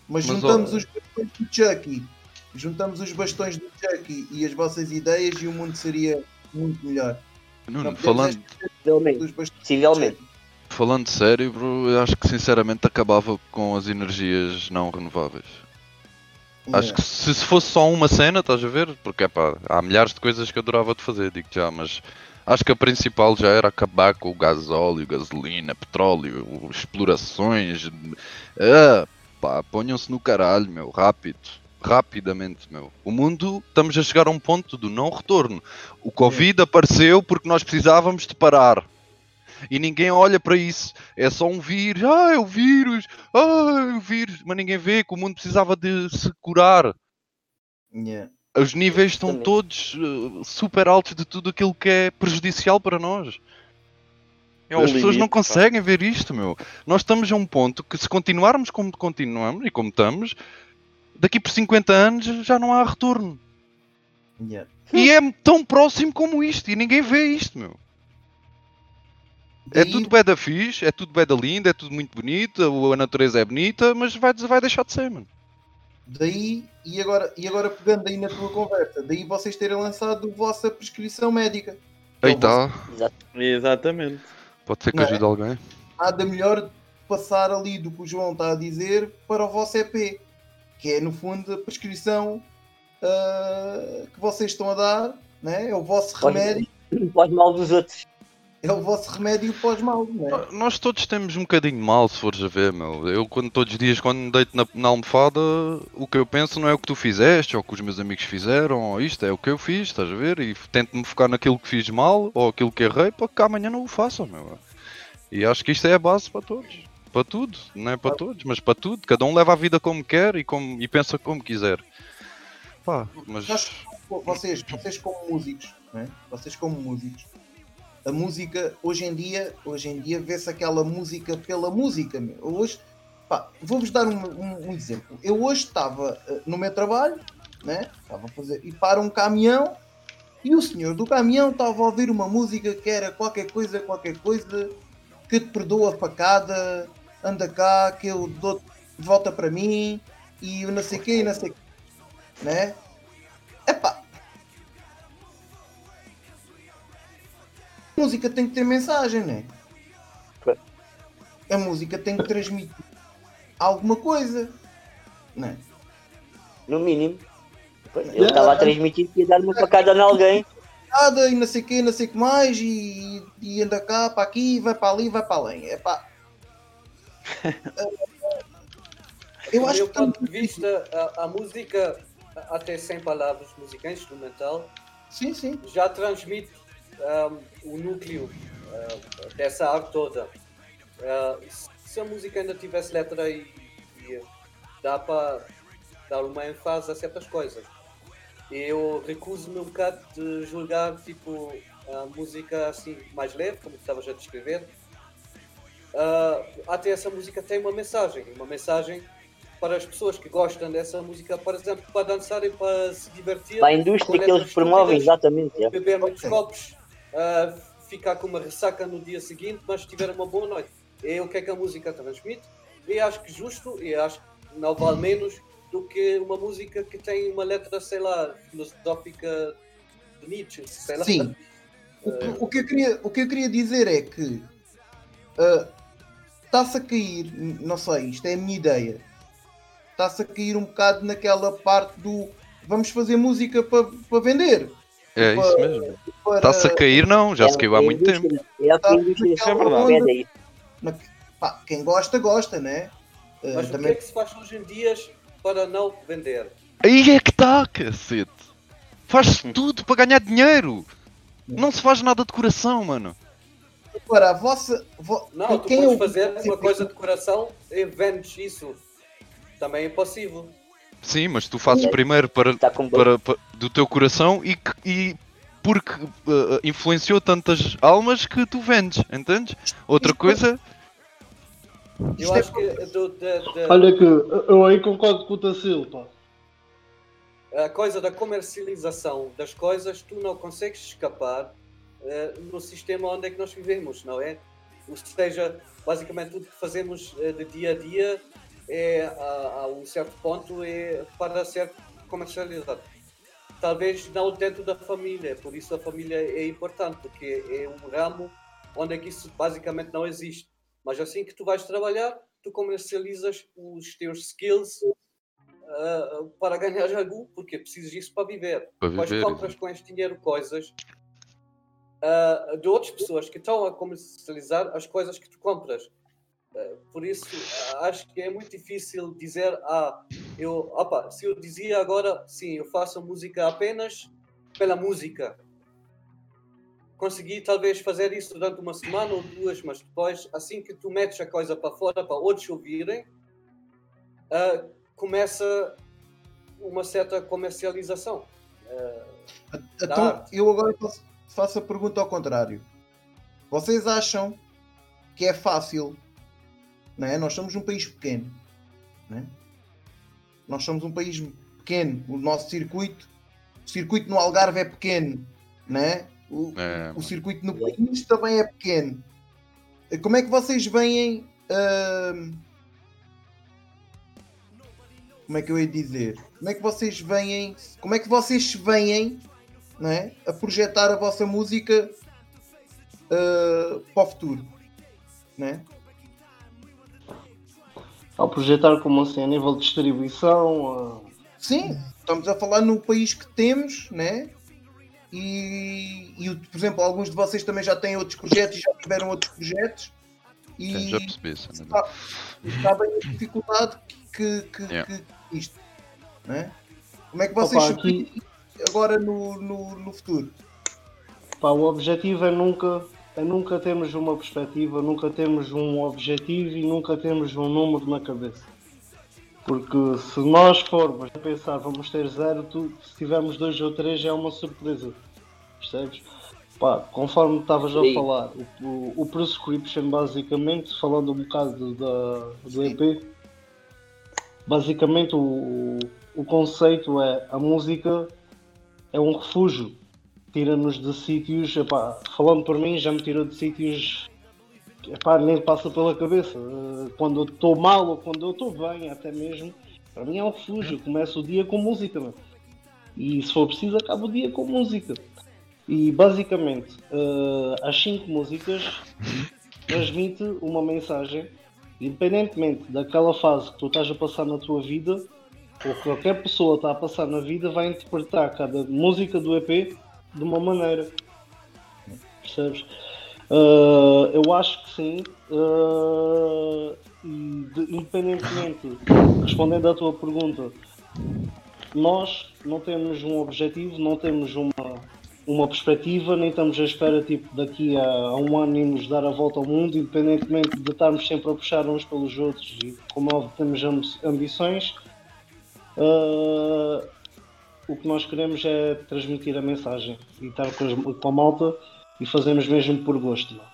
Mas juntamos os bastões do Chucky, juntamos os bastões do Chucky e as vossas ideias e o mundo seria muito melhor. Nuno, falando. Possivelmente. Falando sério, bro, eu acho que sinceramente acabava com as energias não renováveis. Acho que se, se fosse só uma cena, estás a ver? Porque é pá, há milhares de coisas que eu adorava de fazer, digo já, mas Acho que a principal já era acabar com o gasóleo, gasolina, petróleo, explorações. Ah, pá, ponham-se no caralho, meu, rápido. Rapidamente, meu. O mundo, estamos a chegar a um ponto do não retorno. O Covid apareceu porque nós precisávamos de parar. E ninguém olha para isso. É só um vírus. Ah, é o vírus. Ah, é o vírus. Mas ninguém vê que o mundo precisava de se curar. Yeah os níveis estão todos uh, super altos de tudo aquilo que é prejudicial para nós. É As pessoas limite, não conseguem pá. ver isto, meu. Nós estamos a um ponto que se continuarmos como continuamos e como estamos, daqui por 50 anos já não há retorno. Yeah. E é tão próximo como isto, e ninguém vê isto, meu. É tudo bem da fixe, é tudo bem da linda, é tudo muito bonito, a natureza é bonita, mas vai, vai deixar de ser, mano. Daí, e agora, e agora pegando aí na tua conversa, daí vocês terem lançado a vossa prescrição médica. Aí está. Exatamente. Pode ser que ajude é? alguém. Nada melhor passar ali do que o João está a dizer para o vosso EP, que é no fundo a prescrição uh, que vocês estão a dar, né? é o vosso remédio. Pode mal dos outros é o vosso remédio pós-mal, não é? Nós todos temos um bocadinho mal, se fores a ver, meu. Eu, quando, todos os dias, quando me deito na, na, almofada, o que eu penso não é o que tu fizeste, ou o que os meus amigos fizeram, ou isto, é o que eu fiz, estás a ver? E tento-me focar naquilo que fiz mal, ou aquilo que errei, para que amanhã não o façam, meu. E acho que isto é a base para todos. Para tudo, não é para todos, mas para tudo. Cada um leva a vida como quer e, como, e pensa como quiser. Pá, mas... Vocês, vocês como músicos, né? vocês como músicos, a música hoje em dia, hoje em dia vê-se aquela música pela música. Meu. Hoje, vou-vos dar um, um, um, exemplo. Eu hoje estava uh, no meu trabalho, né? Estava a fazer e para um caminhão e o senhor do caminhão estava a ouvir uma música que era qualquer coisa, qualquer coisa que te perdoa a facada, anda cá, que eu dou volta para mim e eu não sei o quê, não sei o quê, né? Epá, A música tem que ter mensagem, né? A música tem que transmitir alguma coisa, né? No mínimo. Eu estava a transmitir que ia dar uma facada em alguém. E não sei o que, não sei o que mais, e, e anda cá para aqui, vai para ali, vai para além. É pá. Eu acho Do meu que ponto de vista, a, a, música, até sem palavras, música instrumental, sim, sim. já transmite um, o núcleo uh, dessa arte toda. Uh, se a música ainda tivesse letra e, e dá para dar uma ênfase a certas coisas. Eu recuso-me um bocado de julgar tipo a música assim mais leve, como estavas a descrever. Uh, até essa música tem uma mensagem, uma mensagem para as pessoas que gostam dessa música, por exemplo, para dançarem, para se divertir. Para a indústria que eles promovem, exatamente. É. Beber muitos copos, uh, ficar com uma ressaca no dia seguinte, mas tiver uma boa noite. É o que é que a música transmite. E acho que justo, e acho que não vale menos do que uma música que tem uma letra, sei lá, filosófica de Nietzsche, sei lá. Sim. O que, o que, eu, queria, o que eu queria dizer é que está-se a cair, não sei, isto é a minha ideia, está-se a cair um bocado naquela parte do vamos fazer música para pa vender. É para, isso mesmo. Está-se a cair, não, já é, se caiu há muito tempo. É, é, isso é verdade. pá, quem gosta, gosta, né? Uh, Mas também... o que é que se faz hoje em dia para não vender? Aí é que está, cacete. Faz-se tudo para ganhar dinheiro. Não se faz nada de coração, mano. Agora, a vossa. Vo... Não, tu quem podes fazer uma coisa de coração e vendes isso. Também é possível. Sim, mas tu fazes primeiro para, tá para, para, do teu coração e, e porque uh, influenciou tantas almas que tu vendes, entendes? Outra coisa. Eu acho que. Do, de, de... Olha que eu aí concordo com o Tacil, pá. A coisa da comercialização das coisas, tu não consegues escapar uh, no sistema onde é que nós vivemos, não é? Ou seja, basicamente tudo que fazemos uh, de dia a dia é, a, a, um certo ponto é para ser comercializado. Talvez não dentro da família, por isso a família é importante, porque é um ramo onde é que isso basicamente não existe. Mas assim que tu vais trabalhar, tu comercializas os teus skills uh, para ganhar algo, porque precisas disso para viver. Para viver. Depois compras com este dinheiro coisas uh, de outras pessoas que estão a comercializar as coisas que tu compras. Por isso, acho que é muito difícil dizer, ah, eu, opa, se eu dizia agora, sim, eu faço música apenas pela música. Consegui talvez fazer isso durante uma semana ou duas, mas depois, assim que tu metes a coisa para fora para outros ouvirem, uh, começa uma certa comercialização. Uh, então, eu agora posso faço a pergunta ao contrário. Vocês acham que é fácil? Não é? Nós somos um país pequeno. Não é? Nós somos um país pequeno. O nosso circuito, o circuito no Algarve é pequeno. Não é? O, é, o circuito no país também é pequeno. Como é que vocês veem. Uh, como é que eu ia dizer? Como é que vocês veem. Como é que vocês veem não é? a projetar a vossa música uh, para o futuro. Não é? Ao projetar como assim, a nível de distribuição. Uh... Sim, estamos a falar no país que temos, né? E, e, por exemplo, alguns de vocês também já têm outros projetos e já tiveram outros projetos. E Sim, já percebi isso. Está, está bem a dificuldade que, que, yeah. que isto. Né? Como é que vocês Opa, aqui agora no, no, no futuro? Pá, o objetivo é nunca, é nunca termos uma perspectiva, nunca temos um objetivo e nunca temos um número na cabeça. Porque se nós formos a pensar vamos ter zero, tu, se tivermos dois ou três é uma surpresa. Percebes? Pá, conforme estavas a falar, o, o, o, prescription basicamente, falando um bocado da, do EP, basicamente o, o conceito é a música é um refúgio. Tira-nos de sítios, epá, falando por mim, já me tirou de sítios epá, nem passa pela cabeça. Eh, quando eu estou mal ou quando eu estou bem, até mesmo, para mim é um refúgio. Começo o dia com música, mano. e se for preciso, acabo o dia com música. E basicamente, uh, as cinco músicas transmite uma mensagem, independentemente daquela fase que tu estás a passar na tua vida, ou qualquer pessoa está a passar na vida vai interpretar cada música do EP de uma maneira. Percebes? Uh, eu acho que sim. Uh, de, independentemente, respondendo à tua pergunta, nós não temos um objetivo, não temos uma, uma perspectiva, nem estamos à espera tipo, daqui a, a um ano irmos dar a volta ao mundo, independentemente de estarmos sempre a puxar uns pelos outros e como óbvio temos ambições Uh, o que nós queremos é transmitir a mensagem e estar com, com a malta e fazemos mesmo por gosto. Não?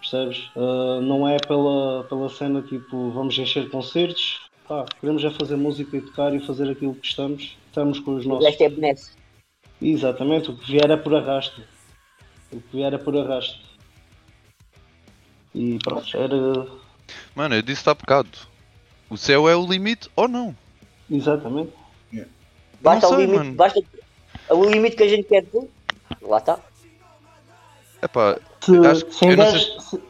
Percebes? Uh, não é pela, pela cena tipo vamos encher concertos. Pá, queremos é fazer música e tocar e fazer aquilo que estamos. Estamos com os nossos. Este é benesse. Exatamente, o que vier é por arrasto. O que vier é por arrasto. E pronto, era. Mano, eu disse há bocado. O céu é o limite ou não? Exatamente. Basta sei, o limite, mano. basta o limite que a gente quer ter. Lá está. Epá, se, acho que, se, em 10, se,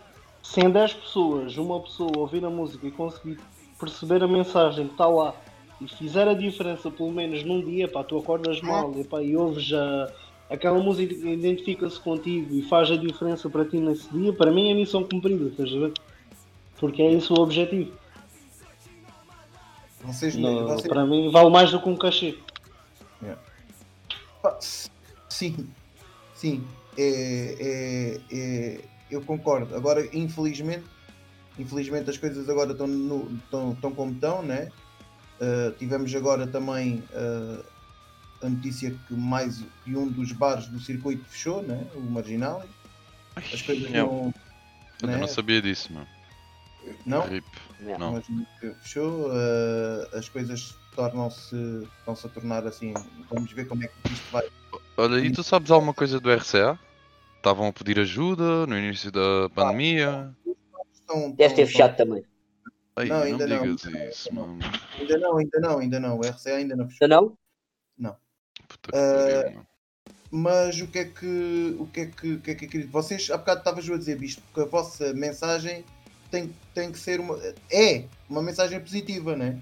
se em 10 pessoas, uma pessoa ouvir a música e conseguir perceber a mensagem que está lá e fizer a diferença pelo menos num dia, pá, tu acordas mal e, pá, e ouves a, aquela música identifica-se contigo e faz a diferença para ti nesse dia, para mim é missão cumprida, estás a ver? Porque é isso o objetivo. Vocês, não, vocês... Para mim vale mais do que um cachê. Sim, sim. É, é, é, eu concordo. Agora, infelizmente, infelizmente as coisas agora estão, no, estão, estão como estão, né? Uh, tivemos agora também uh, a notícia que mais que um dos bares do circuito fechou, né? O Marginal. As coisas não. Eu né? não sabia disso, mano. Não? Não. Mas fechou, uh, as coisas tornam-se estão-se a tornar assim. Vamos ver como é que isto vai. Olha, e tu sabes alguma coisa do RCA? Estavam a pedir ajuda no início da pandemia? Estão, Deve ter fechado também. Ai, não, ainda não, digas não. isso, mano. Ainda não, ainda não, ainda não. O RCA ainda não fechou. Ainda não? Não. Puta que uh, mas o que é que o que é que, o que, é que acredito? Vocês há bocado estavas a dizer isto, porque a vossa mensagem tem, tem que ser uma. É uma mensagem positiva, né?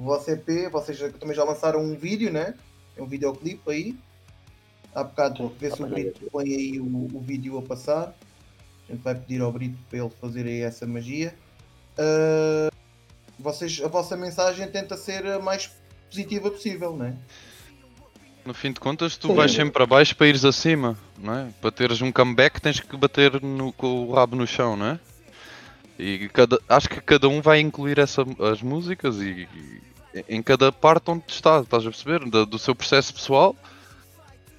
O vosso EP, vocês também já lançaram um vídeo, né? É um videoclipe aí. Há bocado, vê se o Brito põe aí o, o, vídeo a passar. A gente vai pedir ao Brito para ele fazer aí essa magia. Uh, vocês, a vossa mensagem tenta ser a mais positiva possível, né? No fim de contas, tu Sim. vais sempre para baixo para ires acima, não é? Para teres um comeback, tens que bater no, com o rabo no chão, não é? E cada, acho que cada um vai incluir essa, as músicas e, e em cada parte onde está, estás a perceber? Do, seu processo pessoal,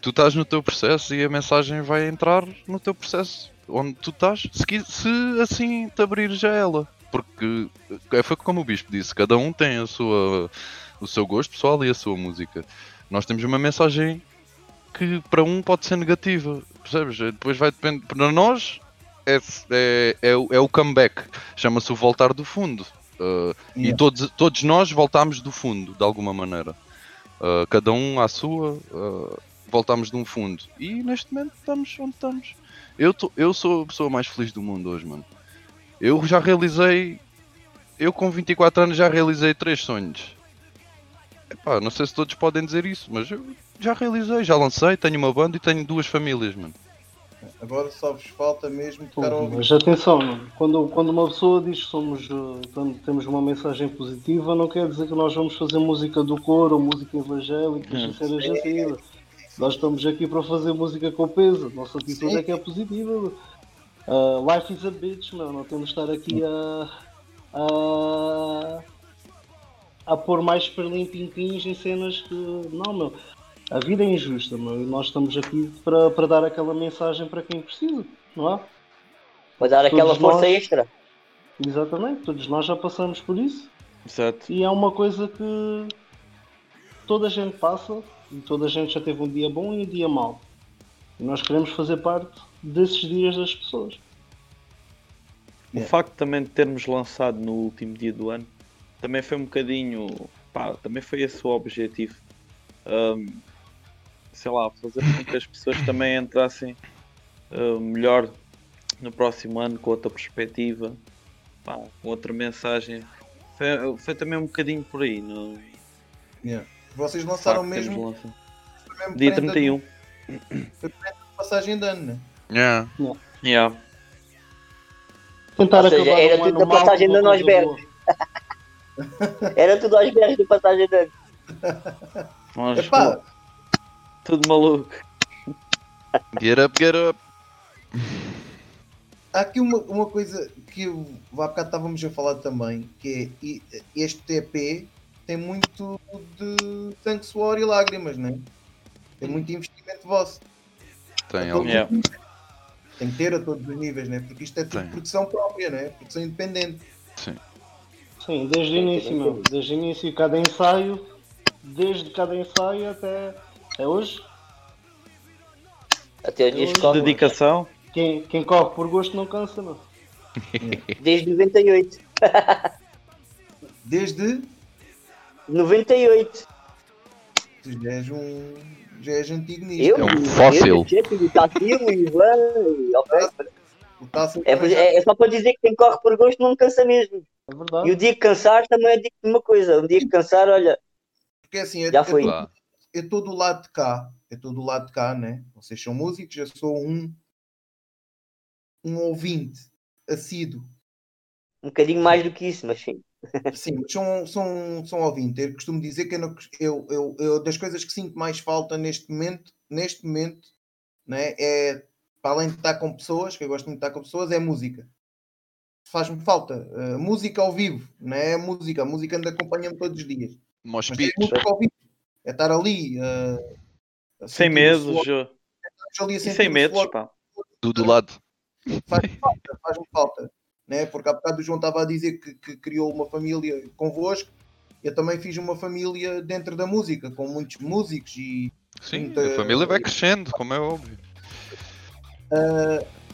tu estás no teu processo e a mensagem vai entrar no teu processo onde tu estás, se, se assim te abrires a ela. Porque é, foi como o Bispo disse, cada um tem a sua, o seu gosto pessoal e a sua música. Nós temos uma mensagem que para um pode ser negativa, percebes? Depois vai depender. Para nós, é, é, é, é o comeback, chama-se o voltar do fundo. Uh, yeah. E todos, todos nós voltámos do fundo, de alguma maneira. Uh, cada um à sua, uh, voltámos de um fundo. E neste momento estamos onde estamos. Eu, tô, eu sou a pessoa mais feliz do mundo hoje, mano. Eu já realizei. Eu com 24 anos já realizei três sonhos. Epá, não sei se todos podem dizer isso, mas eu já realizei, já lancei, tenho uma banda e tenho duas famílias, mano. Agora só vos falta mesmo tocar ao Mas atenção, quando, quando uma pessoa diz que somos, quando temos uma mensagem positiva, não quer dizer que nós vamos fazer música do coro ou música evangélica, hum. ser gentil. Nós estamos aqui para fazer música com peso. Nossa atitude Sim. é que é positiva. Uh, life is a bitch, meu. Não temos de estar aqui a, a, a pôr mais perlim-pim-pins em cenas que. Não, meu a vida é injusta, e nós estamos aqui para, para dar aquela mensagem para quem precisa, não é? Para dar todos aquela força nós, extra. Exatamente, todos nós já passamos por isso. Exato. E é uma coisa que toda a gente passa e toda a gente já teve um dia bom e um dia mau. E nós queremos fazer parte desses dias das pessoas. O yeah. facto também de termos lançado no último dia do ano também foi um bocadinho. Pá, também foi esse o objetivo. Um, sei lá, fazer com que as pessoas também entrassem uh, melhor no próximo ano com outra perspectiva, pá, com outra mensagem. Foi, foi, também um bocadinho por aí. No... Yeah. Vocês lançaram mesmo, mesmo dia 31. Foi passagem de ano, né? Yeah. yeah. yeah. Tentar seja, era tudo da passagem de ano aos berros. era tudo aos berros da passagem de ano. Epá, tudo maluco. Get up, get up. Há aqui uma, uma coisa que eu, há bocado estávamos a falar também, que é este TP tem muito de sangue, suor e lágrimas, né? Tem muito investimento vosso. Tem, então, yeah. Tem que ter a todos os níveis, né? Porque isto é tudo produção própria, né? Produção independente. Sim. Sim, desde o início, meu. Desde o início, cada ensaio, desde cada ensaio até, até hoje. Até a dias de dedicação. Quem, quem corre por gosto não cansa, não. Desde 98. Desde 98. Tu já és um. Já és antigo nisto. Eu, É um fóssil. É, é, é só para dizer que quem corre por gosto não cansa mesmo. É verdade. E o dia que cansar também é digo uma coisa. Um dia que cansar, olha, Porque assim, é, já foi. Eu estou do lado de cá, eu estou do lado de cá, né? Vocês são músicos, eu sou um um ouvinte assíduo. Um bocadinho mais do que isso, mas sim. Sim, mas são, são, são ouvinte. Eu costumo dizer que eu, não- eu, eu, eu- das coisas que sinto mais falta neste momento, neste momento, né, é para além de estar com pessoas, que eu gosto muito de estar com pessoas, é música. Faz-me falta. uh, música ao vivo, não é música. A música anda acompanha-me todos os dias. É música ao vivo. É estar ali. uh, a Sem suor, Jô. sentir sem suor pá. Do, do lado. faz-me falta, faz-me falta. Né? Porque há bocado o João estava a dizer que, que criou uma família convosco. Eu também fiz uma família dentro da música, com muitos músicos e Sim, Muita- a família vai crescendo, como é óbvio.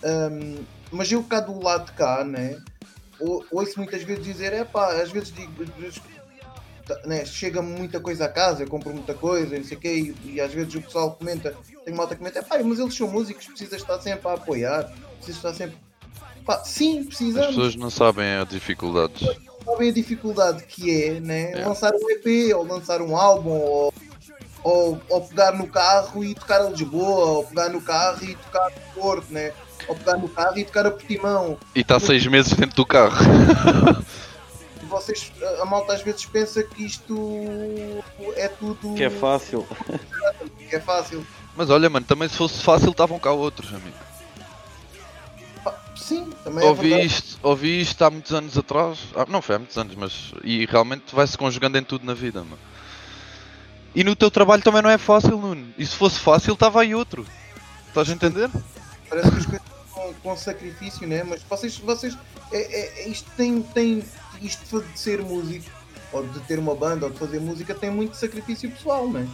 Um, mas eu cá do lado de cá, né? ou- Ouço muitas vezes dizer, é pá, às vezes digo, né, chega-me muita coisa a casa, eu compro muita coisa, não sei o quê, e, e às vezes o pessoal comenta, tem malta que comenta, é pá, mas eles são músicos, precisa estar sempre a apoiar, precisa estar sempre. Pá, sim, As precisamos, pessoas não sabem as dificuldades. sabem a dificuldade que é, né? É. Lançar um EP, ou lançar um álbum, ou, ou, ou pegar no carro e tocar a Lisboa, ou pegar no carro e tocar no Porto, né? Ou pegar no carro e tocar a Portimão. E está seis meses dentro do carro. Vocês, a- malta às vezes pensa que isto é tudo Que é fácil. que é fácil. Mas olha, mano, também se fosse fácil estavam cá outros, amigo. Pá, Sim, também é ouvi verdade. isto, ouvi isto há muitos anos atrás. Ah, não foi há muitos anos, mas. E realmente vai-se conjugando em tudo na vida, mano. E no teu trabalho também não é fácil, Nuno. E se fosse fácil, estava aí outro. Estás a entender? Parece que as coisas com, com sacrifício, né? Mas vocês, vocês é, é- é- isto tem, tem isto de ser músico, ou de ter uma banda, ou de fazer música, tem muito sacrifício pessoal, né?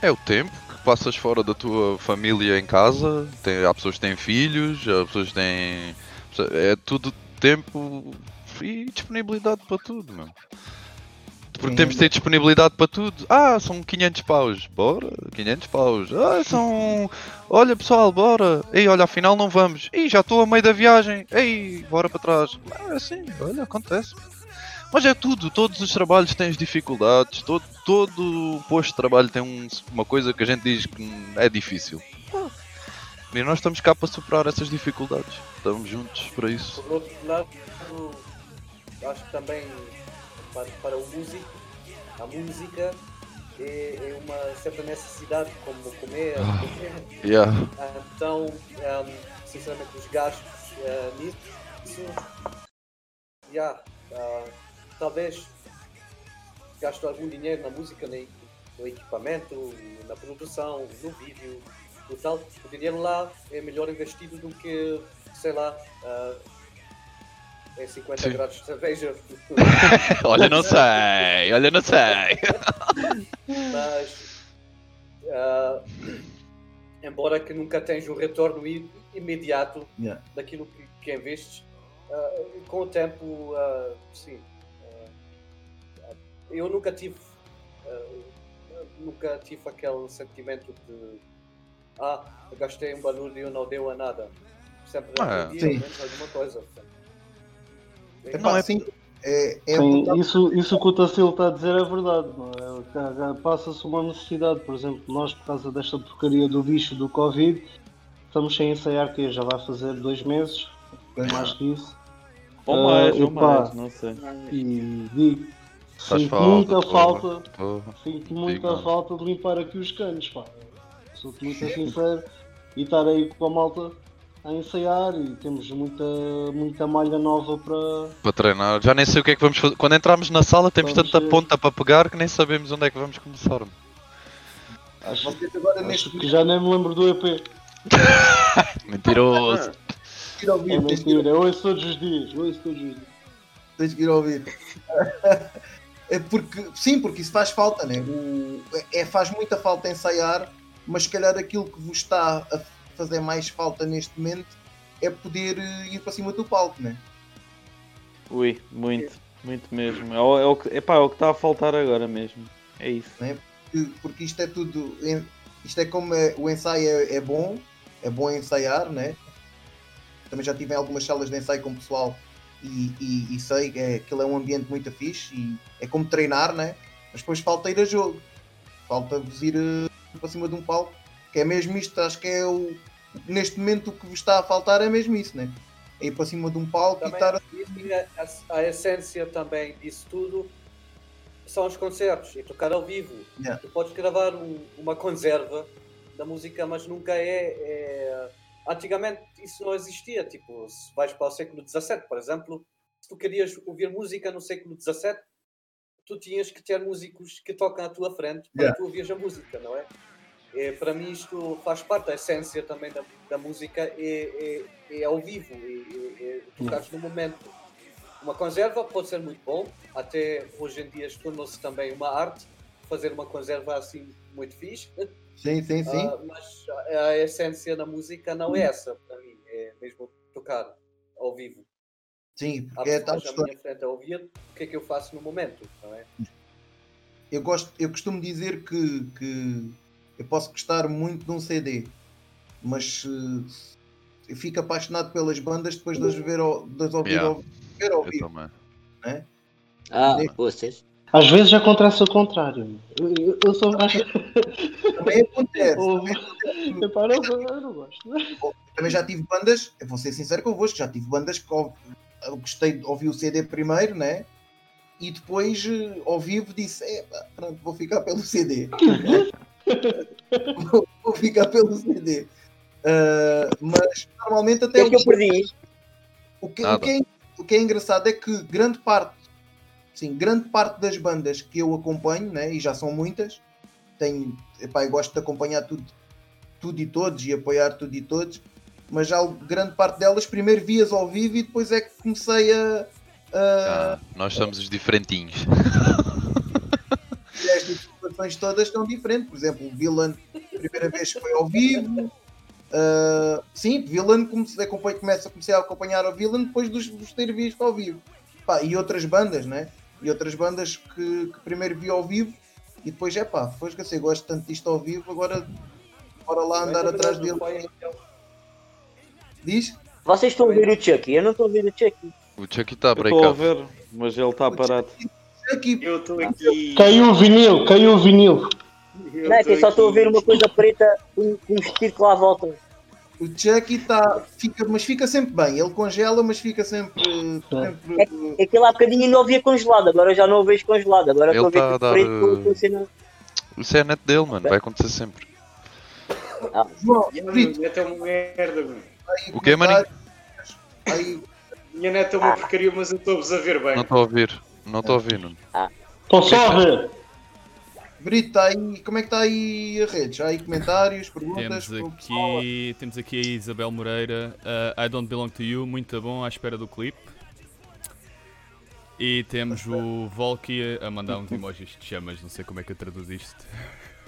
É o tempo que passas fora da tua família em casa. Tem, há pessoas que têm filhos, há pessoas que têm. É tudo tempo e disponibilidade para tudo, meu. Porque temos de ter disponibilidade para tudo. Ah, são 500 paus. Bora, 500 paus. Ah, são. Olha pessoal, bora. Ei, olha, afinal não vamos. Ei, já estou a meio da viagem. Ei, bora para trás. É assim, olha, acontece. Mas é tudo, todos os trabalhos têm as dificuldades, todo, todo posto de trabalho tem um- uma coisa que a gente diz que é difícil. Ah, E nós estamos cá para superar essas dificuldades. Estamos juntos para isso. Por outro lado, acho que também para, para o músico, a música é, é uma certa necessidade, como comer, Ah. Yeah. Então, um, sinceramente, os gastos uh, nisso, yeah, uh, talvez gasto algum dinheiro na música, né, no equipamento, na produção, no vídeo, o tal. O dinheiro lá é melhor investido do que, sei lá, uh, em 50 Sim. graus de cerveja. olha, não sei, olha, não sei. mas ah, embora que nunca tens o retorno imediato Yeah. daquilo que, que investes, ah, com o tempo, ah, sim. eu nunca tive nunca tive aquele sentimento de ah, gastei um barulho e eu não deu a nada. Sempre Ah, aprendi sim. ao menos alguma coisa. Epá, Não é- sim, é, é Sim, isso, isso que o Tacil está a dizer é verdade. é? Passa-se uma necessidade, por exemplo, nós por causa desta porcaria do bicho do Covid, estamos sem ensaiar que já vai fazer dois meses, mais que isso. Ou Ah, mais, ou epá. mais, não sei. E digo, sinto falta, muita falta, sinto muita Digo. falta de limpar aqui os canos, pá. Sou-te muito sincero e estar aí com a malta a ensaiar e temos muita, muita malha nova para. Para treinar. Já nem sei o que é que vamos fazer. Quando entramos na sala temos Vamos tanta ver. ponta para pegar que nem sabemos onde é que vamos começar. Acho, Vocês agora acho neste que já nem me lembro do EP. Mentiroso. Ir ouvir, é mentira, eu ouço todos os dias, eu ouço todos os dias. Tens que ir ouvir. é porque, sim, porque isso faz falta, né? O, é, faz muita falta ensaiar, mas se calhar aquilo que vos está a fazer mais falta neste momento é poder eh, ir para cima do palco, né? Ui, muito, muito mesmo. É o, é o, que, epá, é o que está a faltar agora mesmo. É isso. Né? Porque, porque isto é tudo. Isto é como é, o ensaio é, é bom, é bom ensaiar, né? Também já tive algumas salas de ensaio com o pessoal e, e, e sei que é, aquilo é um ambiente muito fixe e é como treinar, né? Mas depois falta ir a jogo, falta-vos ir uh, para cima de um palco, que é mesmo isto, acho que é o. Neste momento o que vos está a faltar é mesmo isso, né? É ir para cima de um palco também, e estar a... a, a essência também disso tudo são os concertos e tocar ao vivo. Yeah. Tu podes gravar um, uma conserva da música, mas nunca é, é, Antigamente isso não existia. Tipo, se vais para o século XVII, por exemplo, se tu querias ouvir música no século XVII, tu tinhas que ter músicos que tocam à tua frente para yeah. tu ouvires a música, não é? É? Para mim isto faz parte da essência também da, da música, é, é, é ao vivo, é, é, é tocares no momento uma conserva pode ser muito bom, até hoje em dia tornou-se também uma arte fazer uma conserva assim muito fixe. Sim, sim, sim. Uh, mas a, essência da música não é essa para mim, é mesmo tocar ao vivo. Sim, porque é tal história. minha frente a ouvir, o que é que eu faço no momento, não é? Eu, gosto, eu costumo dizer que, que eu posso gostar muito de um CD, mas uh, eu fico apaixonado pelas bandas depois de as ver ao, de as ouvir yeah. ao ver ao vivo. Né? Ah, vocês. Às vezes acontece o contrário. Eu, eu sou mais. Também acontece. Também, acontece. Eu, não gosto. Também já tive bandas, eu vou ser sincero convosco, já tive bandas que eu gostei de ouvir o CD primeiro, né? E depois, eh, ao vivo, disse: pronto, vou ficar pelo CD. vou, vou, ficar pelo CD. Uh, mas normalmente até. O que é que eu perdi? O que, o que é o que é engraçado é que grande parte, sim, grande parte das bandas que eu acompanho, né, e já são muitas, tenho, epá, eu gosto de acompanhar tudo, tudo e todos e apoiar tudo e todos, mas já grande parte delas primeiro vias ao vivo e depois é que comecei a. a... Ah, nós somos os diferentinhos. Situações todas estão diferentes. Por exemplo, o Villain, primeira vez que foi ao vivo, Uh, sim, Villain comecei, começa a começar a acompanhar o Villain depois dos, dos ter visto ao vivo. Pá, e outras bandas, né? E outras bandas que, que primeiro vi ao vivo e depois é pá, foi que eu gosto tanto disto ao vivo, agora bora lá andar atrás dele. Diz? Vocês estão a ver o Chucky? Eu não estou a ver o Chucky. O Chucky está a break Estou a ver, mas ele está parado. Chucky. Eu estou aqui. Caiu o vinil, caiu o vinil. Não é que eu só estou a ver uma coisa preta com um, um lá à volta. O Chucky está. Fica, mas fica sempre bem. Ele congela, mas fica sempre. sempre... É, é que lá há bocadinho ainda ouvia congelado, agora já não o vejo congelado. Agora estou a ver tá dar, preto uh... com cena. Isso é a net dele, mano. Vai acontecer sempre. Ah. João, net é uma merda, mano. O que, maninho? Minha neta é uma porcaria, mas eu estou-vos a ver bem. Não estou a ouvir. Não estou a ouvir, não. Estou só a ver. Brito, tá aí, como é que está aí a rede? Já aí comentários, perguntas? Temos aqui, temos aqui a Isabel Moreira, uh, I Don't Belong to You, muito bom, à espera do clipe. E temos o Volky a mandar uns emojis de chamas, não sei como é que eu traduzo isto.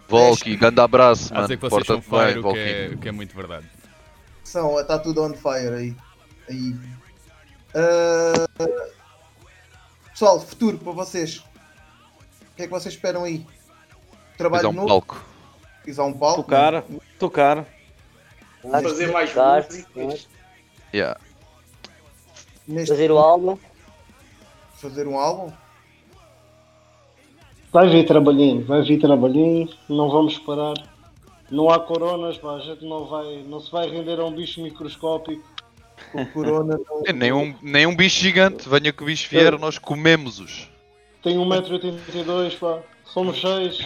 Volky, grande abraço, mano. A dizer que vocês são fire, o que, é, que é muito verdade. São, está tudo on fire aí. aí. Uh... Pessoal, futuro para vocês. O que é que vocês esperam aí? trabalho Pisar um novo. palco. Pisar um palco. Tocar, tocar. Fazer mais tocar, músicas. Yeah. Neste fazer o álbum. Fazer um álbum. Vai vir trabalhinho, vai vir trabalhinho, não vamos parar. Não há coronas, pá, a gente não, vai, não se vai render a um bicho microscópico. O corona não... é, nem, um, nem um bicho gigante, venha que o bicho vier, nós comemos-os. Tem 1,82m, pá, somos seis.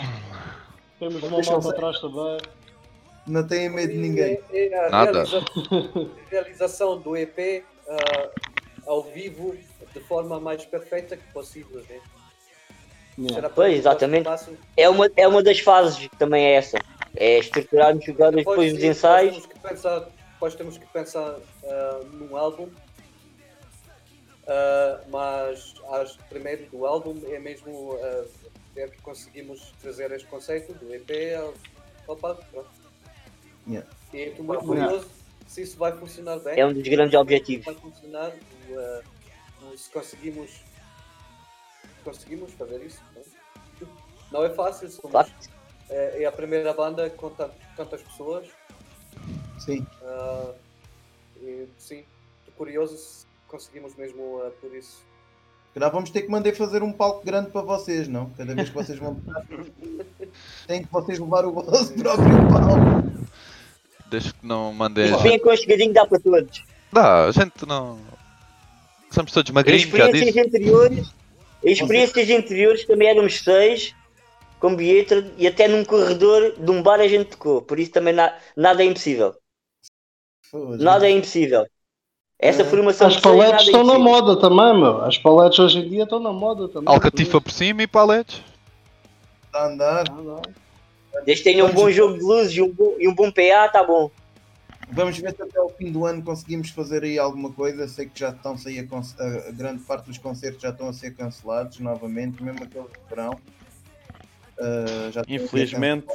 Temos uma malta atrás também. Não tenho medo de ninguém. É, é a Nada. Realiza realização do EP uh, ah, ao vivo de forma mais perfeita que possível. Né? Yeah. Pois, exatamente. É uma, é uma das fases que também é essa. É estruturarmos agora depois, depois dos ensaios. Temos que pensar, depois temos que pensar uh, num álbum. Uh, mas acho que primeiro do álbum é mesmo uh, ver que conseguimos trazer este conceito do EP ao, ao palco. Yeah. E estou muito curioso se isso vai funcionar bem. É um dos grandes objetivos. Vai funcionar, uh, se conseguimos, conseguimos fazer isso. Não, não é fácil, somos, claro. é, é, a primeira banda com tantas pessoas. Sim. Uh, e, sim, estou curioso se conseguimos mesmo uh, por isso. Calhar vamos ter que mandar fazer um palco grande para vocês, não? Cada vez que vocês vão. Tem que vocês levar o vosso próprio palco. Desde que não mandem. Isto bem aconchegadinho dá para todos. Dá, a gente não. Somos todos magrinhos, já disse. Experiências anteriores, experiências anteriores também éramos seis, com bilhete e até num corredor de um bar a gente tocou. Por isso também na, nada é impossível. Nada é impossível. Essa é. formação As paletes estão é na moda também, meu. As paletes hoje em dia estão na moda também. Alcatifa por cima e paletes. Está a andar. Andar. Desde que tenha um bom jogo de luzes e um bom, e um bom PA, tá bom. Vamos ver se até ao fim do ano conseguimos fazer aí alguma coisa. Sei que já estão a sair a, a, grande parte dos concertos já estão a ser cancelados novamente, mesmo aqueles de verão. Uh, Infelizmente.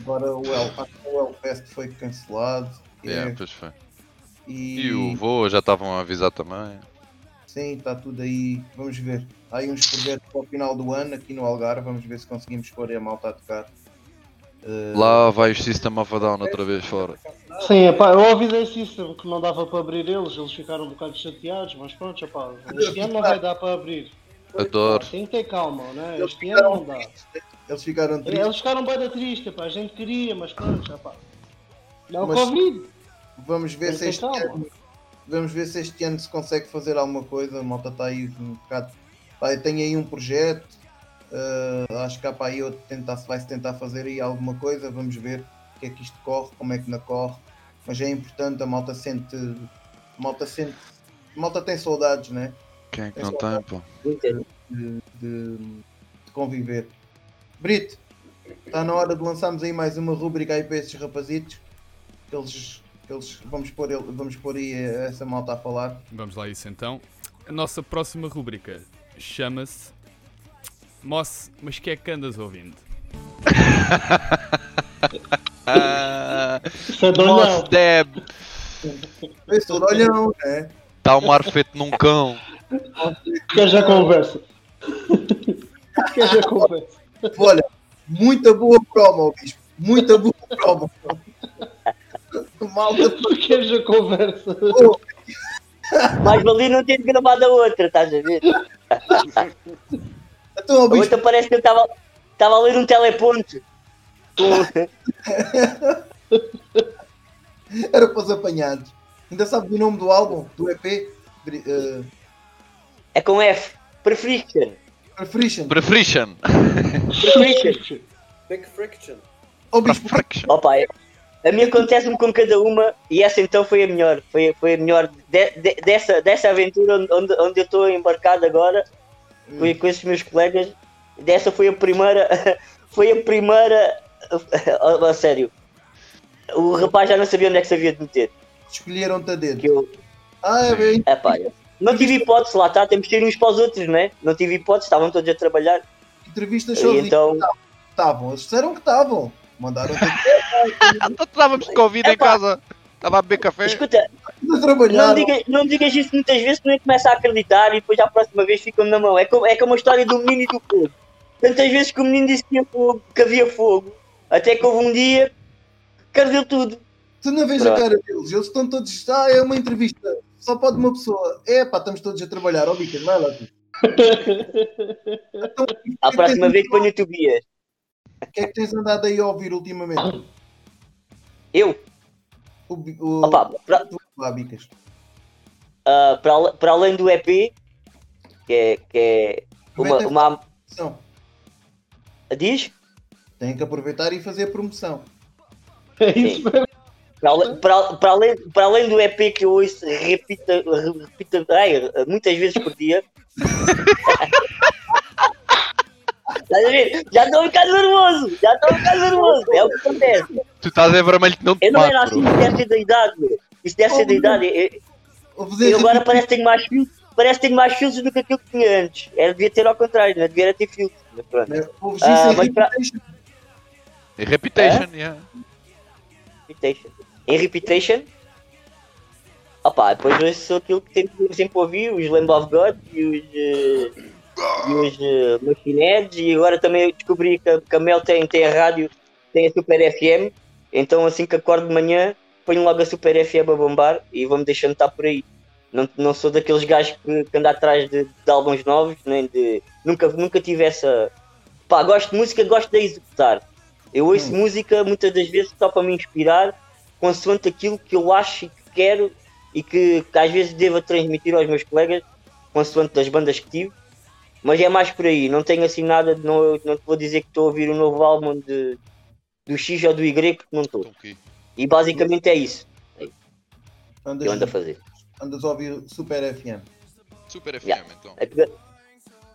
Agora o El, o El Fest foi cancelado. É, pois foi. E... e o voo já estavam a avisar também. Sim, está tudo aí. Vamos ver. Há aí uns projetos para o final do ano aqui no Algarve. Vamos ver se conseguimos pôr a malta a tocar. Uh... Lá vai o System of a Down outra vez fora. Sim, epá, eu avisei System que não dava para abrir eles, eles ficaram um bocado chateados, mas pronto, epá, este ano não vai dar para abrir. Adoro. Tem que ter calma, né? Este ano não dá. Eles ficaram tristes. Eles ficaram bem tristes, epá, a gente queria, mas pronto, epá. Não, mas Covid. Vamos ver se este ano Vamos ver se este ano se consegue fazer alguma coisa. A malta está aí um bocado. Tem aí um projeto. Uh, acho que há para aí outro tentar, se vai se tentar fazer aí alguma coisa. Vamos ver o que é que isto corre, como é que não corre. Mas é importante, a malta sente. A malta sente. A malta tem saudades, né? Quem é que tem não tem, pô? De, de, de, conviver. Brito, está na hora de lançarmos aí mais uma rubrica aí para esses rapazitos. Eles eles, vamos, pôr, vamos pôr aí essa malta a falar. Vamos lá isso então. A nossa próxima rubrica chama-se Moss, mas que é que andas ouvindo? Moss Deb. Esse olhão, né? Está o mar feito num cão. Quer já conversa? Quer já conversa? Olha, muita boa promo, bispo. Muita boa promo. Malta, porque a conversa. Mas ali não ter gravado a outra, estás a ver? Então, a outra parece que eu estava a ler um teleponte. Era para os apanhados. Ainda sabes o nome do álbum, do EP? Uh... É com F. Prefriction. Prefriction. Prefriction. Prefriction. Big Friction. Oh, bicho, Opa, é... A mim acontece-me com cada uma e essa então foi a melhor. Foi, foi a melhor de, de, dessa, dessa aventura onde, onde eu estou embarcado agora hum. com, com esses meus colegas. Dessa foi a primeira. Foi a primeira. A, a, sério. O rapaz já não sabia onde é que se havia de meter. Escolheram-te a dedo. Eu... Ah, é bem. É pá, não tive hipótese, lá está, temos que ir uns para os outros, não é? Não tive hipótese, estavam todos a trabalhar. Entrevistas sozinhos. Então... Estavam, eles disseram que estavam. Mandaram Estávamos de Covid em casa. Estava a beber café. Escuta, não digas, não digas isso muitas vezes que nem começa a acreditar e depois a próxima vez ficam na mão. É como, é como a história do menino e do fogo. Tantas vezes que o menino disse que, havia fogo, que havia fogo, até que houve um dia que ardeu tudo. Tu não vês Pronto. a cara deles, eles estão todos. Ah, é uma entrevista, só pode uma pessoa. É pá, estamos todos a trabalhar, ó Bicas, vai lá tu. então, a próxima vez que ponho o Tobias. O que é que tens andado aí a ouvir ultimamente? Eu? O, o, Opa, pra, lá, Bicas. Uh, para, para além do EP, que é, que é uma, uma... Diz? Tem que aproveitar e fazer promoção. É isso mesmo. Para, para, para, além, para além do EP que eu ouço repita, repita ai, muitas vezes por dia. Já estou a ficar nervoso. Já estou a ficar nervoso. É o que acontece. Tu estás a vermelho que não te Eu não era assim, isso deve ser da idade. Isso deve ser da idade. Eu, eu agora parece que tenho mais filtros. Parece que tenho mais filtros do que aquilo que tinha antes. Era, devia ter ao contrário, não devia ter filtros. Mas pronto. Ah, mas pra... Em Reputation, é? yeah. Reputation. Em Reputation? Opá, depois eu sou aquilo que sempre, sempre ouvi, os Lamb of God e os, uh, e os uh, Machine e agora também descobri que a, que a Mel tem, tem a rádio, tem a Super FM, então assim que acordo de manhã ponho logo a Super FM a bombar e vou-me deixando estar por aí. Não, não sou daqueles gajos que, que andam atrás de, de álbuns novos, nem de. Nunca, nunca tive essa. Pá, gosto de música, gosto de executar. Eu ouço hum. música muitas das vezes só para me inspirar, consoante aquilo que eu acho e que quero e que, que às vezes devo transmitir aos meus colegas, consoante das bandas que tive. Mas é mais por aí, não tenho assim nada, não, não te vou dizer que estou a ouvir um novo álbum de, do X ou do Y, porque não estou. Okay. E basicamente é isso. É isso. Andas, que eu ando a fazer. Andas a ouvir Super FM. Super FM, yeah. então. Aquilo,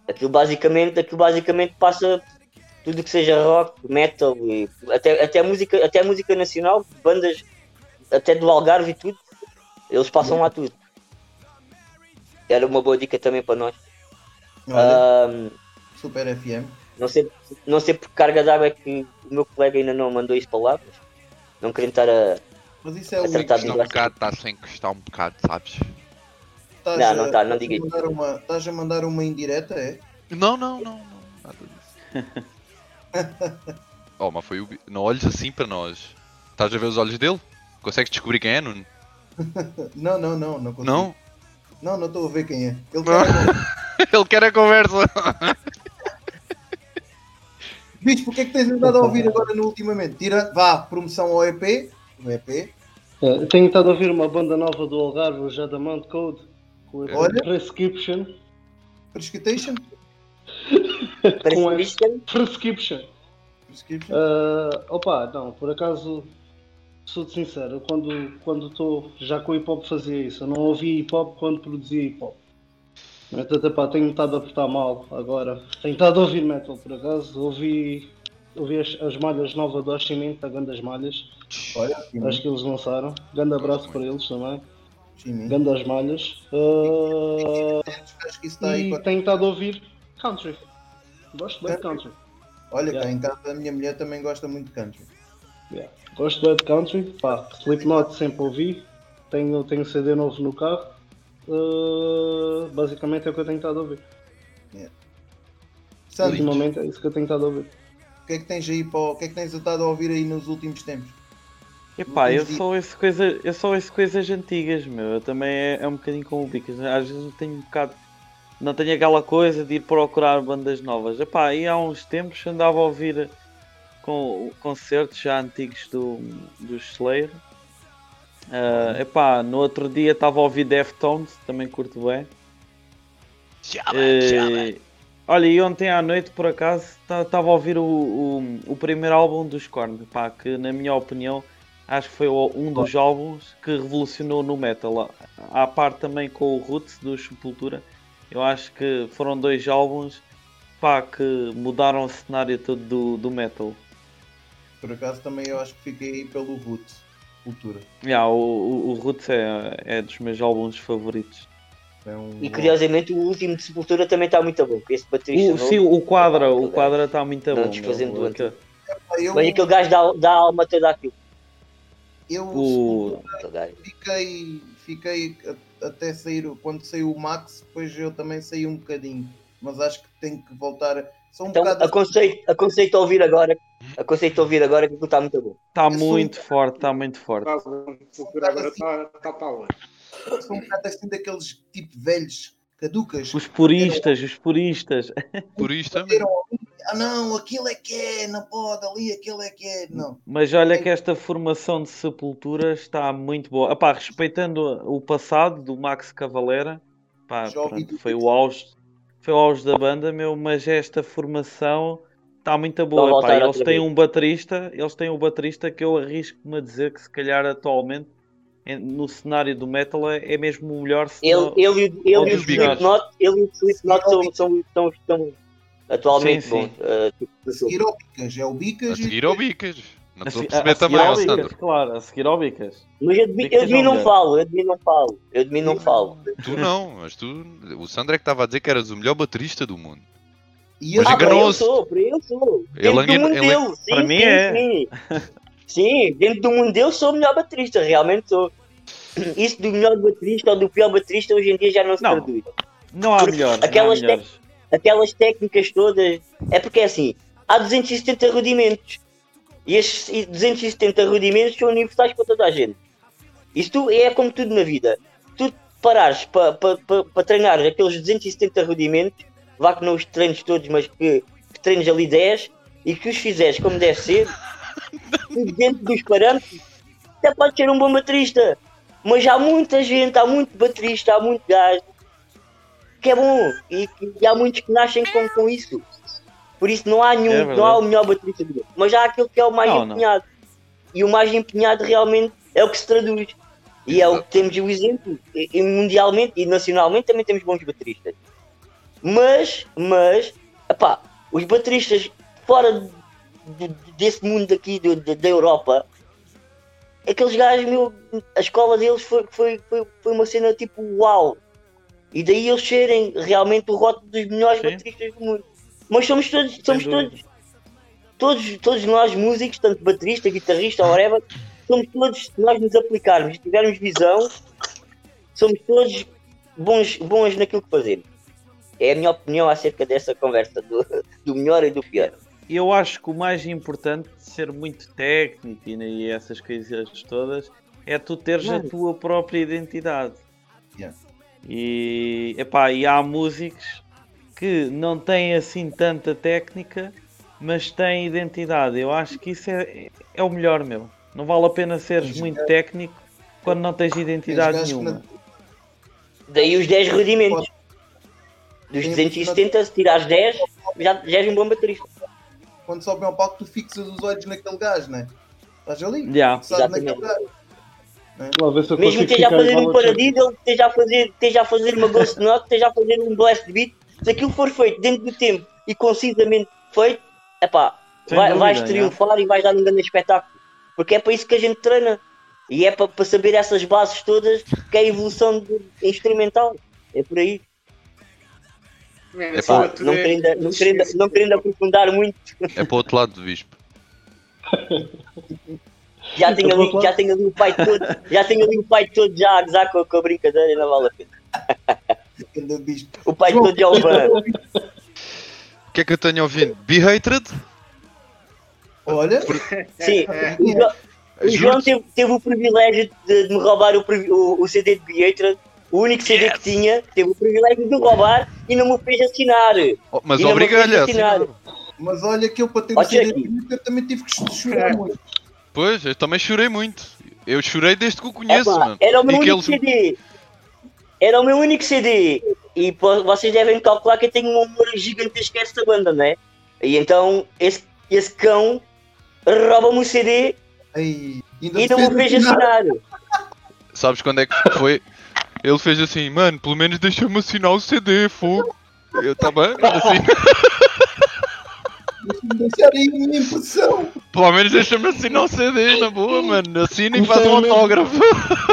aquilo, basicamente, aquilo basicamente passa tudo que seja rock, metal, e até, até, música, até música nacional, bandas até do Algarve e tudo, eles passam lá tudo. Era uma boa dica também para nós. Olha, um, Super FM. Não sei, não sei por carga d'água é que o meu colega ainda não mandou isso para lá, mas não querendo estar a. Mas isso é o tratar de um bocado, está sem encostar um bocado, sabes? Estás não, não está, não diga isso. Estás a mandar uma indireta, é? Não, não, não, não. Nada disso. oh, mas foi o. Não olhes assim para nós. Estás a ver os olhos dele? Consegues descobrir quem é, Nuno? não, não, não, não consigo. Não? Não, não estou a ver quem é. Ele quer, a... Ele quer a conversa. Bicho, porquê é que tens andado a ouvir agora no ultimamente? Tira, vá, promoção ao EP. O EP. É, tenho estado a ouvir uma banda nova do Algarve, o Jadamant Code. Com a Olha. Prescription. Prescription? Prescription? Prescription. Prescription? Uh, opa, não, por acaso sou sincero, quando quando estou já com o hip hop fazia isso, eu não ouvia hip hop quando produzia hip hop. Então, pá, tenho estado a portar mal agora. Tenho estado a ouvir metal por acaso, ouvi, ouvi as, as malhas novas do Oshimint, a Gandas Malhas. Olha, Acho que eles lançaram. Grande abraço para eles também. Gandas Malhas. Uh, e tenho estado a ouvir country. Gosto bem de country. Olha, yeah. cá em casa a minha mulher também gosta muito de country. Yeah. Gosto de country, pá, Slipknot sempre ouvi, tenho, tenho CD novo no carro, uh, basicamente é o que eu tenho estado a ouvir. Yeah. Ultimamente é isso que eu tenho estado a ouvir. O que é que tens aí para, o que é que tens estado a ouvir aí nos últimos tempos? Epá, eu só, ouço coisa, eu só ouço coisas antigas, meu. Eu também é, é um bocadinho como o Bicas. Às vezes tenho um bocado. Não tenho aquela coisa de ir procurar bandas novas. Epá, e há uns tempos andava a ouvir com concertos já antigos do, do Slayer. Uh, epá, no outro dia estava a ouvir Deftones, também curto bem. Uh, olha, e ontem à noite, por acaso, estava a ouvir o, o, o, primeiro álbum dos Korn, pá, que na minha opinião acho que foi um dos álbuns que revolucionou no metal. À parte também com o Roots do Sepultura, eu acho que foram dois álbuns pá, que mudaram o cenário todo do, do metal. Por acaso também eu acho que fiquei pelo Roots, Cultura. Yeah, o, o, o Roots é, é dos meus álbuns favoritos. É um... E curiosamente o último de Sepultura também está muito bom. Esse o, sim, o quadra, o quadra está muito não, bom. Desfazendo meu, aquele... eu... Mas aquele gajo dá, dá alma toda aquilo. Eu o... fiquei, fiquei até sair, quando saiu o Max, depois eu também saí um bocadinho. Mas acho que tenho que voltar um então, bocado... aconselho, aconselho a ouvir agora. Aconselho a ouvir agora que está muito bom. Está muito sou... forte, está muito forte. Agora está tá. São um bocado assim daqueles tipo velhos caducas. Os puristas, os puristas. Purista Ah não, aquilo é que é, não pode, ali aquilo é que é. Não. Mas olha que esta formação de sepultura está muito boa. Epá, respeitando o passado do Max Cavalera, pá, pronto, foi o auge foi o auge da banda, meu, mas esta formação está muito boa. Pá. Eles têm um baterista, eles têm um baterista que eu arrisco-me a dizer que se calhar atualmente no cenário do metal é, é mesmo o melhor. Ele, ele, ele, e o Slipknot, ele e o Slipknot são, são, são, são, Atualmente, sim. Uh, a seguir ao Bicas, é o Bicas. A seguir ao Bicas. Não estou a perceber também, ao Bicas, Claro, a seguir ao Bicas. Mas eu de, mim, eu de mim não falo, eu de mim não falo. Eu de mim não falo. Tu não, mas tu. O Sandro é que estava a dizer que eras o melhor baterista do mundo. E mas ah. Eu sou, eu sou. Ele, ele, ele, ele, sim, para sim, mim é. Sim. sim, dentro do mundo dele sou o melhor baterista, realmente sou. Isso do melhor baterista ou do pior baterista hoje em dia já não se não, traduz. Não há melhor. Aquelas, não há aquelas técnicas todas. É porque é assim, há 270 rudimentos. E estes 270 rudimentos são universais para toda a gente. Isto é como tudo na vida. Tu parares para pa, pa, pa treinar aqueles 270 rudimentos, vá que não os treinos todos, mas que, que treines ali 10 e que os fizeres como deve ser, dentro dos parâmetros, até pode ser um bom baterista. Mas há muita gente, há muito baterista, há muito gajo que é bom e, e há muitos que nascem com, com isso. Por isso não há nenhum, é não há o melhor baterista do mundo. Mas há aquele que é o mais não, empenhado. Não. E o mais empenhado realmente é o que se traduz. E é o que temos o exemplo. E, e mundialmente e nacionalmente também temos bons bateristas. Mas, mas, epá, os bateristas fora desse mundo aqui do, da Europa, aqueles gajos, meu, a escola deles foi, foi, foi, foi uma cena tipo uau. E daí eles serem realmente o rótulo dos melhores Sim. bateristas do mundo. Mas somos todos, somos todos, todos, todos nós músicos, tanto baterista, guitarrista, whatever, somos todos, se nós nos aplicarmos, tivermos visão, somos todos bons, bons naquilo que fazemos. É a minha opinião acerca dessa conversa do, do melhor e do pior. Eu acho que o mais importante de ser muito técnico e essas coisas todas é tu teres a tua própria identidade. Yeah. E, epá, e há músicos que não têm assim tanta técnica, mas têm identidade. Eu acho que isso é, é o melhor, meu. Não vale a pena seres muito técnico quando não tens identidade nenhuma. Daí os 10 rudimentos. Dos 270, se tirares 10, já, já és um bom baterista. Quando sobe ao palco, tu fixas os olhos naquele gajo, né? Estás ali? Yeah, naquele gajo. Né? Mesmo que esteja a fazer um paradiddle, esteja a fazer, esteja a fazer uma ghost note, esteja a fazer um blast beat, se aquilo for feito dentro do tempo e concisamente feito, epá, vai, dúvida, vais triunfar é. e vais dar um grande espetáculo. Porque é para isso que a gente treina. E é para, para saber essas bases todas que é a evolução do, instrumental. É por aí. É, Epá, não, querendo, não, querendo, não querendo aprofundar muito. É para o outro lado do bispo. já tenho ali, já tenho ali o pai todo, já tenho ali o pai todo já a gozar com, com a brincadeira e não vale a pena. O pai João, todo de Alban. O que é que eu tenho ouvido? Be Hatred? Olha. Sim. O João teve, teve, o privilégio de, de me roubar o, o, o, CD de Be Hatred. O único CD yes. que tinha, teve o privilégio de roubar e não me fez assinar. Oh, mas obrigado. Mas olha que eu para ter o CD de eu também tive que chorar muito. Pois, eu também chorei muito. Eu chorei desde que o conheço, Epa, mano. Era o meu único eles... CD. Era o meu único CD. E pô, vocês devem calcular que eu tenho um amor gigantesco a esta banda, né? E então esse, esse cão rouba-me o CD Ai, e não me fez assinar. Sabes quando é que foi? Ele fez assim, mano, pelo menos deixa-me assinar o CD, fogo. Eu, tá bem? Assim. deixarem minha impressão. Pelo menos deixa-me assinar o CD, na boa, mano. Assina e faz é um autógrafo.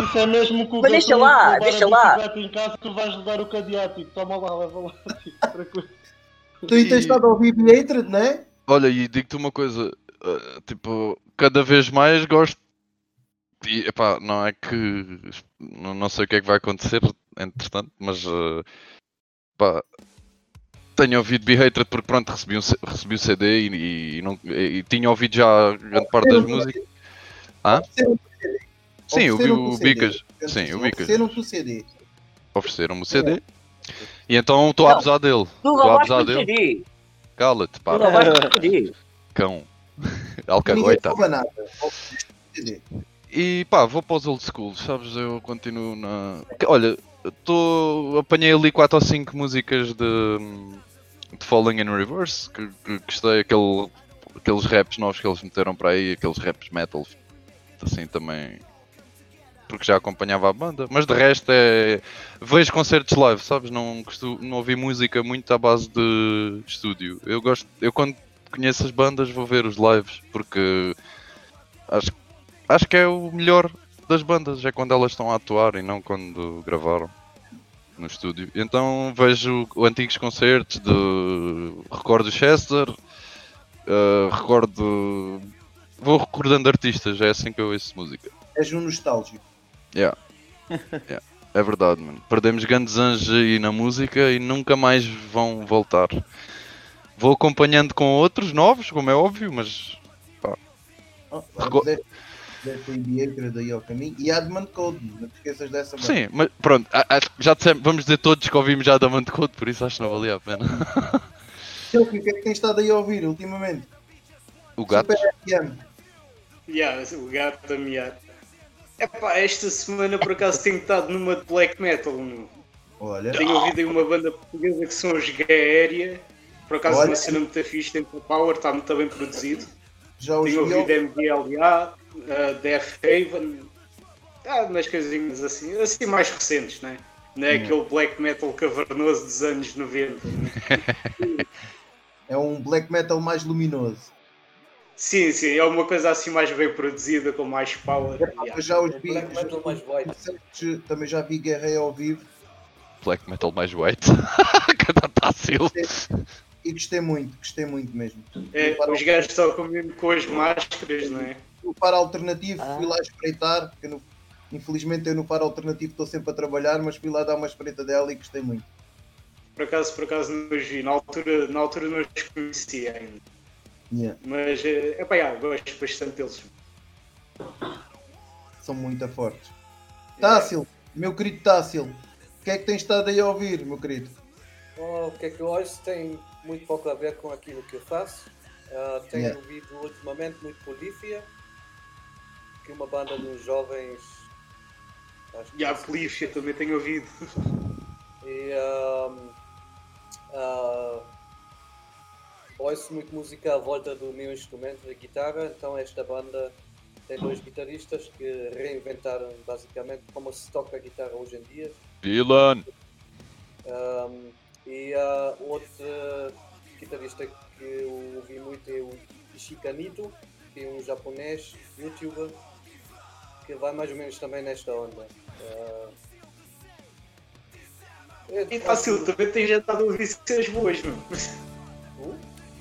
Isso é mesmo que o Mas deixa lá, deixa lá. Em casa, tu vais dar o cadeático. Toma lá, leva lá. tu tens estado a ouvir Hatred, não é? Olha, e digo-te uma coisa. Uh, tipo, cada vez mais gosto. E, epá, não é que. Não, não sei o que é que vai acontecer, entretanto, mas. Uh, pá, tenho ouvido Be Hatred porque pronto, recebi, um, recebi o CD e, e, não, e, e tinha ouvido já grande parte das músicas. Ah? Sim, o Bicas. Sim, o Bicas. Ofereceram-te o CD. Ofereceram-me o CD. E então estou a abusar dele. Estou a abusar dele. Cala-te, pá. Cão. Alcagoita. E pá, vou para os old school, sabes? Eu continuo na. Olha, tô, apanhei ali 4 ou 5 músicas de, de Falling in Reverse, que, que gostei, aquele, aqueles raps novos que eles meteram para aí, aqueles raps metal, assim também porque já acompanhava a banda, mas de resto é. Vejo concertos live, sabes? Não, não ouvi música muito à base de estúdio. Eu gosto, eu quando conheço as bandas vou ver os lives, porque acho, acho que é o melhor das bandas, é quando elas estão a atuar e não quando gravaram no estúdio. Então vejo antigos concertos de. Recordo Chester, uh, recordo. Vou recordando artistas, é assim que eu ouço música. És um nostálgico. Yeah. yeah. É verdade, mano. Perdemos grandes anjos aí na música e nunca mais vão voltar. Vou acompanhando com outros novos, como é óbvio, mas. Pá. Oh, Deve Creator daí ao caminho. E Adamant Code, não te esqueças dessa. Banda. Sim, mas pronto, já dissemos, vamos dizer todos que ouvimos já Adamant Code, por isso acho que não valia a pena. o que é que tens estado aí a ouvir ultimamente? O gato? Yeah, o gato a miar. Epá, esta semana por acaso tenho estado numa de black metal. No... Olha. Tenho ouvido aí uma banda portuguesa que são os Gaéria. Por acaso Olha. uma cena muito fixe, tem power, está muito bem produzido. Já tenho ouvido MGLA, uh, Death Haven, ah, umas coisinhas assim, assim mais recentes, né? não é? Hum. Aquele black metal cavernoso dos anos 90. é um black metal mais luminoso. Sim, sim, é uma coisa assim mais bem produzida, com mais power. É. Já os vi, black metal mais white. Também já vi Guerreiro ao vivo. Black metal mais white. Cada fácil e gostei muito, gostei muito mesmo. É, os gajos estão com, com as máscaras, não é? O par alternativo, ah. fui lá espreitar, porque no, infelizmente eu no par alternativo estou sempre a trabalhar, mas fui lá dar uma espreita dela e gostei muito. Por acaso, por acaso não os vi, na altura, na altura não os conhecia ainda. Yeah. Mas é pá, yeah, gosto bastante deles. São muito fortes. Tássilo, meu querido Tássilo, o que é que tens estado aí a ouvir, meu querido? Oh, o que é que eu ouço tem muito pouco a ver com aquilo que eu faço. Uh, tenho yeah. ouvido ultimamente muito Polífia, que uma banda de jovens. E a Polífia também tenho ouvido. E um, uh, ouço muito música à volta do meu instrumento de guitarra, então esta banda tem dois guitarristas que reinventaram basicamente como se toca a guitarra hoje em dia. Dylan! Um, e uh, outro guitarrista que eu ouvi muito é o Ishikanito, que é um japonês, youtuber, que vai mais ou menos também nesta onda. Uh, é, fácil, também tem já estado a ouvir cenas boas. Uh?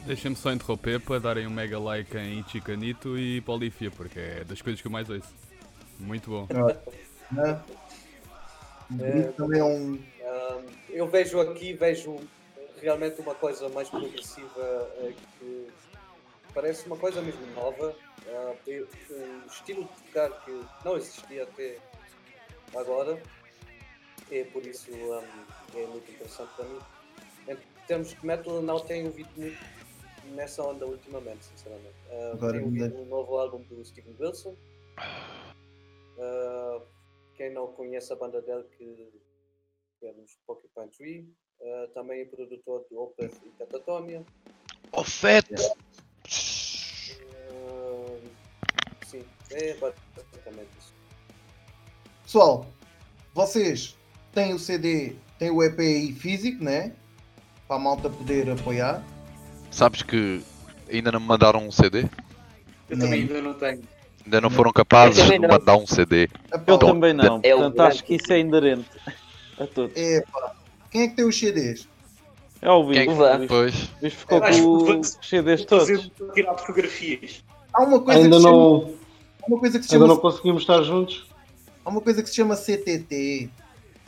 Deixem-me só interromper para darem um mega like em Ichikanito e Polifia, porque é das coisas que eu mais ouço. Muito bom. É, também é um eu vejo aqui, vejo realmente uma coisa mais progressiva eh, que parece uma coisa mesmo nova. Uh, um estilo de tocar que não existia até agora. E por isso um, é muito interessante para mim. Em termos de metal, não tenho ouvido muito nessa onda ultimamente, sinceramente. Uh, tenho ouvido um novo álbum do Steven Wilson. Uh, quem não conhece a banda dele que temos Porcupine Tree, uh, também produtor do Opeth e Catatonia. Opeth! Uh, é basicamente isso. Pessoal, vocês têm o CD, têm o EP aí físico, né? Para a malta poder apoiar. Sabes que ainda não me mandaram um CD? Eu também ainda não tenho. Ainda não foram capazes de mandar um CD. Eu também não, é portanto acho que isso é inerente a todos. Epa. Quem é que tem os CDs? É o Luís. Quem... Pois. Luís ficou com os CDs todos. Tirar fotografias. Há uma coisa Ainda que não... Chama... Uma coisa que se chama... Ainda não conseguimos estar juntos. Há uma coisa que se chama CTT.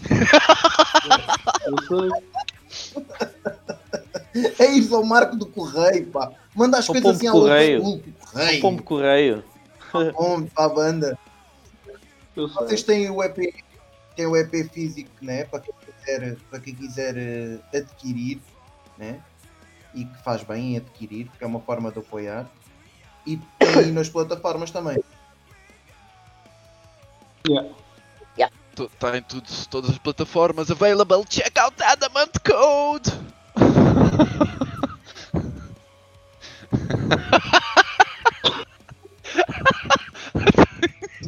é isso, é o marco do correio, pá. Manda as o coisas assim ao correio. correio. O pombo correio. Pombo para a banda. Vocês têm o EP tem o EP físico, né? Para quem quiser, para quem quiser uh, adquirir, né? E que faz bem em adquirir, porque é uma forma de apoiar. E tem nas plataformas também. Yeah. Yeah. Está em tudo, todas as plataformas. Available. Check out Adamant Code.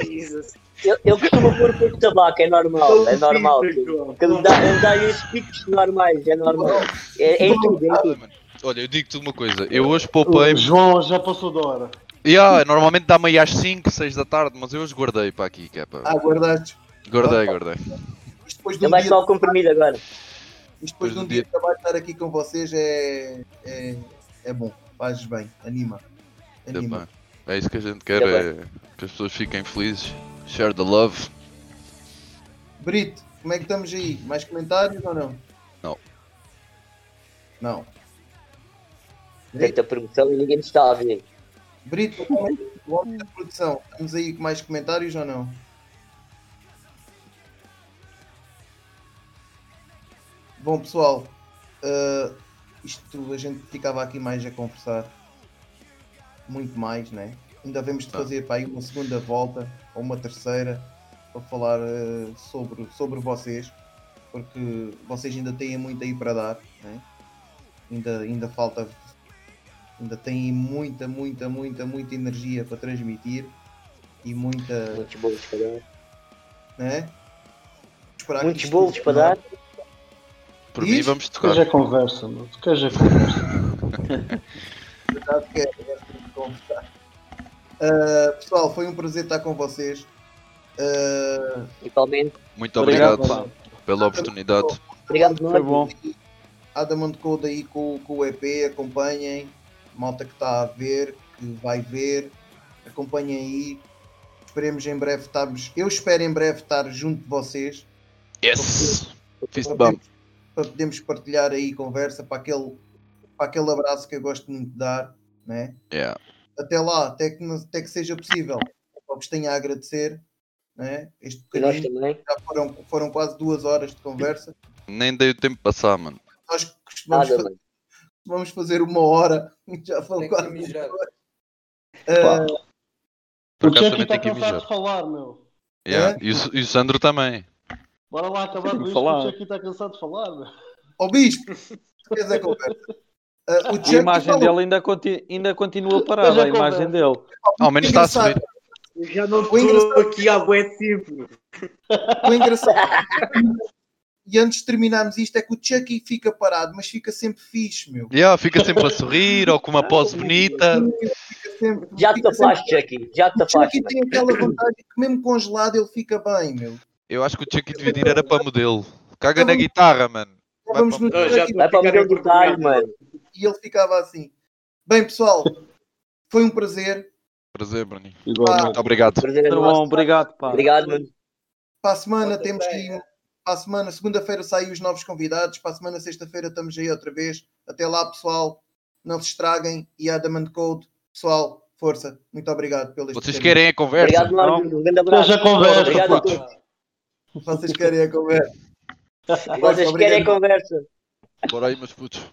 Jesus. ele, ele costuma pôr pouco tabaco, é normal, é normal. Ele dá, ele dá esses picos normais, é normal. É, é em tudo, é em tudo. Olha, eu digo-te uma coisa, eu hoje poupei. João já passou da hora. Yeah, normalmente dá meio às 5, 6 da tarde, mas eu hoje guardei para aqui, que é para. Ah, guardaste? Guardei, guardei. Depois de um mais mal comprimido agora. Depois de um dia de trabalho estar aqui com vocês é, é, é bom, fazes bem, anima. anima. É isso que a gente quer, é que as pessoas fiquem felizes. Share the love. Brito, como é que estamos aí? Mais comentários ou não? Não. Não. Tenta produção e ninguém está a ver. Brito, que da produção? Estamos aí com mais comentários ou não? Bom pessoal, uh, isto a gente ficava aqui mais a conversar muito mais, né? Ainda devemos de tá. fazer para aí uma segunda volta ou uma terceira para falar uh, sobre, sobre vocês, porque vocês ainda têm muito aí para dar, né? ainda, ainda falta, ainda têm muita, muita, muita, muita energia para transmitir e muita. Muitos bolos para dar. Né? Muitos bolos para dar. Por mim vamos tocar. Tu queres a conversa, mano. Tu queres a conversa. Verdade que é, é conversar. Uh, pessoal, foi um prazer estar com vocês. Uh, Igualmente. Muito obrigado, obrigado pela oportunidade. Obrigado, foi bom. Adamant Code aí com, com o EP, acompanhem. Malta que está a ver, que vai ver, acompanhem aí. Esperemos em breve estarmos. Eu espero em breve estar junto de vocês. Yes! Fist bump. Para podermos partilhar aí conversa para aquele, para aquele abraço que eu gosto muito de dar. Né? Yeah até lá, até que, até que seja possível. Só vos tenho a agradecer. Né? Este bocadinho já foram, foram quase duas horas de conversa. Nem dei o tempo passar, mano. Nós costumamos, Nada, fazer, vamos fazer uma hora já foram quase horas. Uh, Por acaso também tem que mijar. de falar, meu. Yeah. É? E, o, e o Sandro também. Bora lá acabar com isto, o Chucky está cansado de falar, meu. Ó oh, Bispo, queres a conversa? Uh, a imagem falou... dele ainda, continu ainda continua parada, a imagem dele. Ao menos está a subir. Eu já não estou aqui há bué tempo. O engraçado e antes de terminarmos isto é que o Chucky fica parado, mas fica sempre fixe, meu. Yeah, fica sempre a sorrir ou com uma pose bonita. Sempre, já te afaste, Chucky. Já te afaste. O Chucky tem aquela vontade que mesmo congelado ele fica bem, meu. Eu acho que o Chucky devia ir era para modelo. Caga na guitarra, mano. Vai vamos para, no... já vai para o modelo do talho, mano e ele ficava assim. Bem, pessoal, foi um prazer. Prazer, Bruninho. Igualmente. Obrigado. Prazer é bom, obrigado, pá. Obrigado, mano. Para a semana temos que ir. Para a semana, segunda-feira saem os novos convidados. Para a semana, sexta-feira, estamos aí outra vez. Até lá, pessoal. Não se estraguem. E a Demand Code. Pessoal, força. Muito obrigado pelo Vocês querem a conversa? Obrigado, Mário. Um grande abraço. a conversa. Obrigado a todos. Vocês querem a conversa. Vocês querem a conversa. Bora aí, meus putos.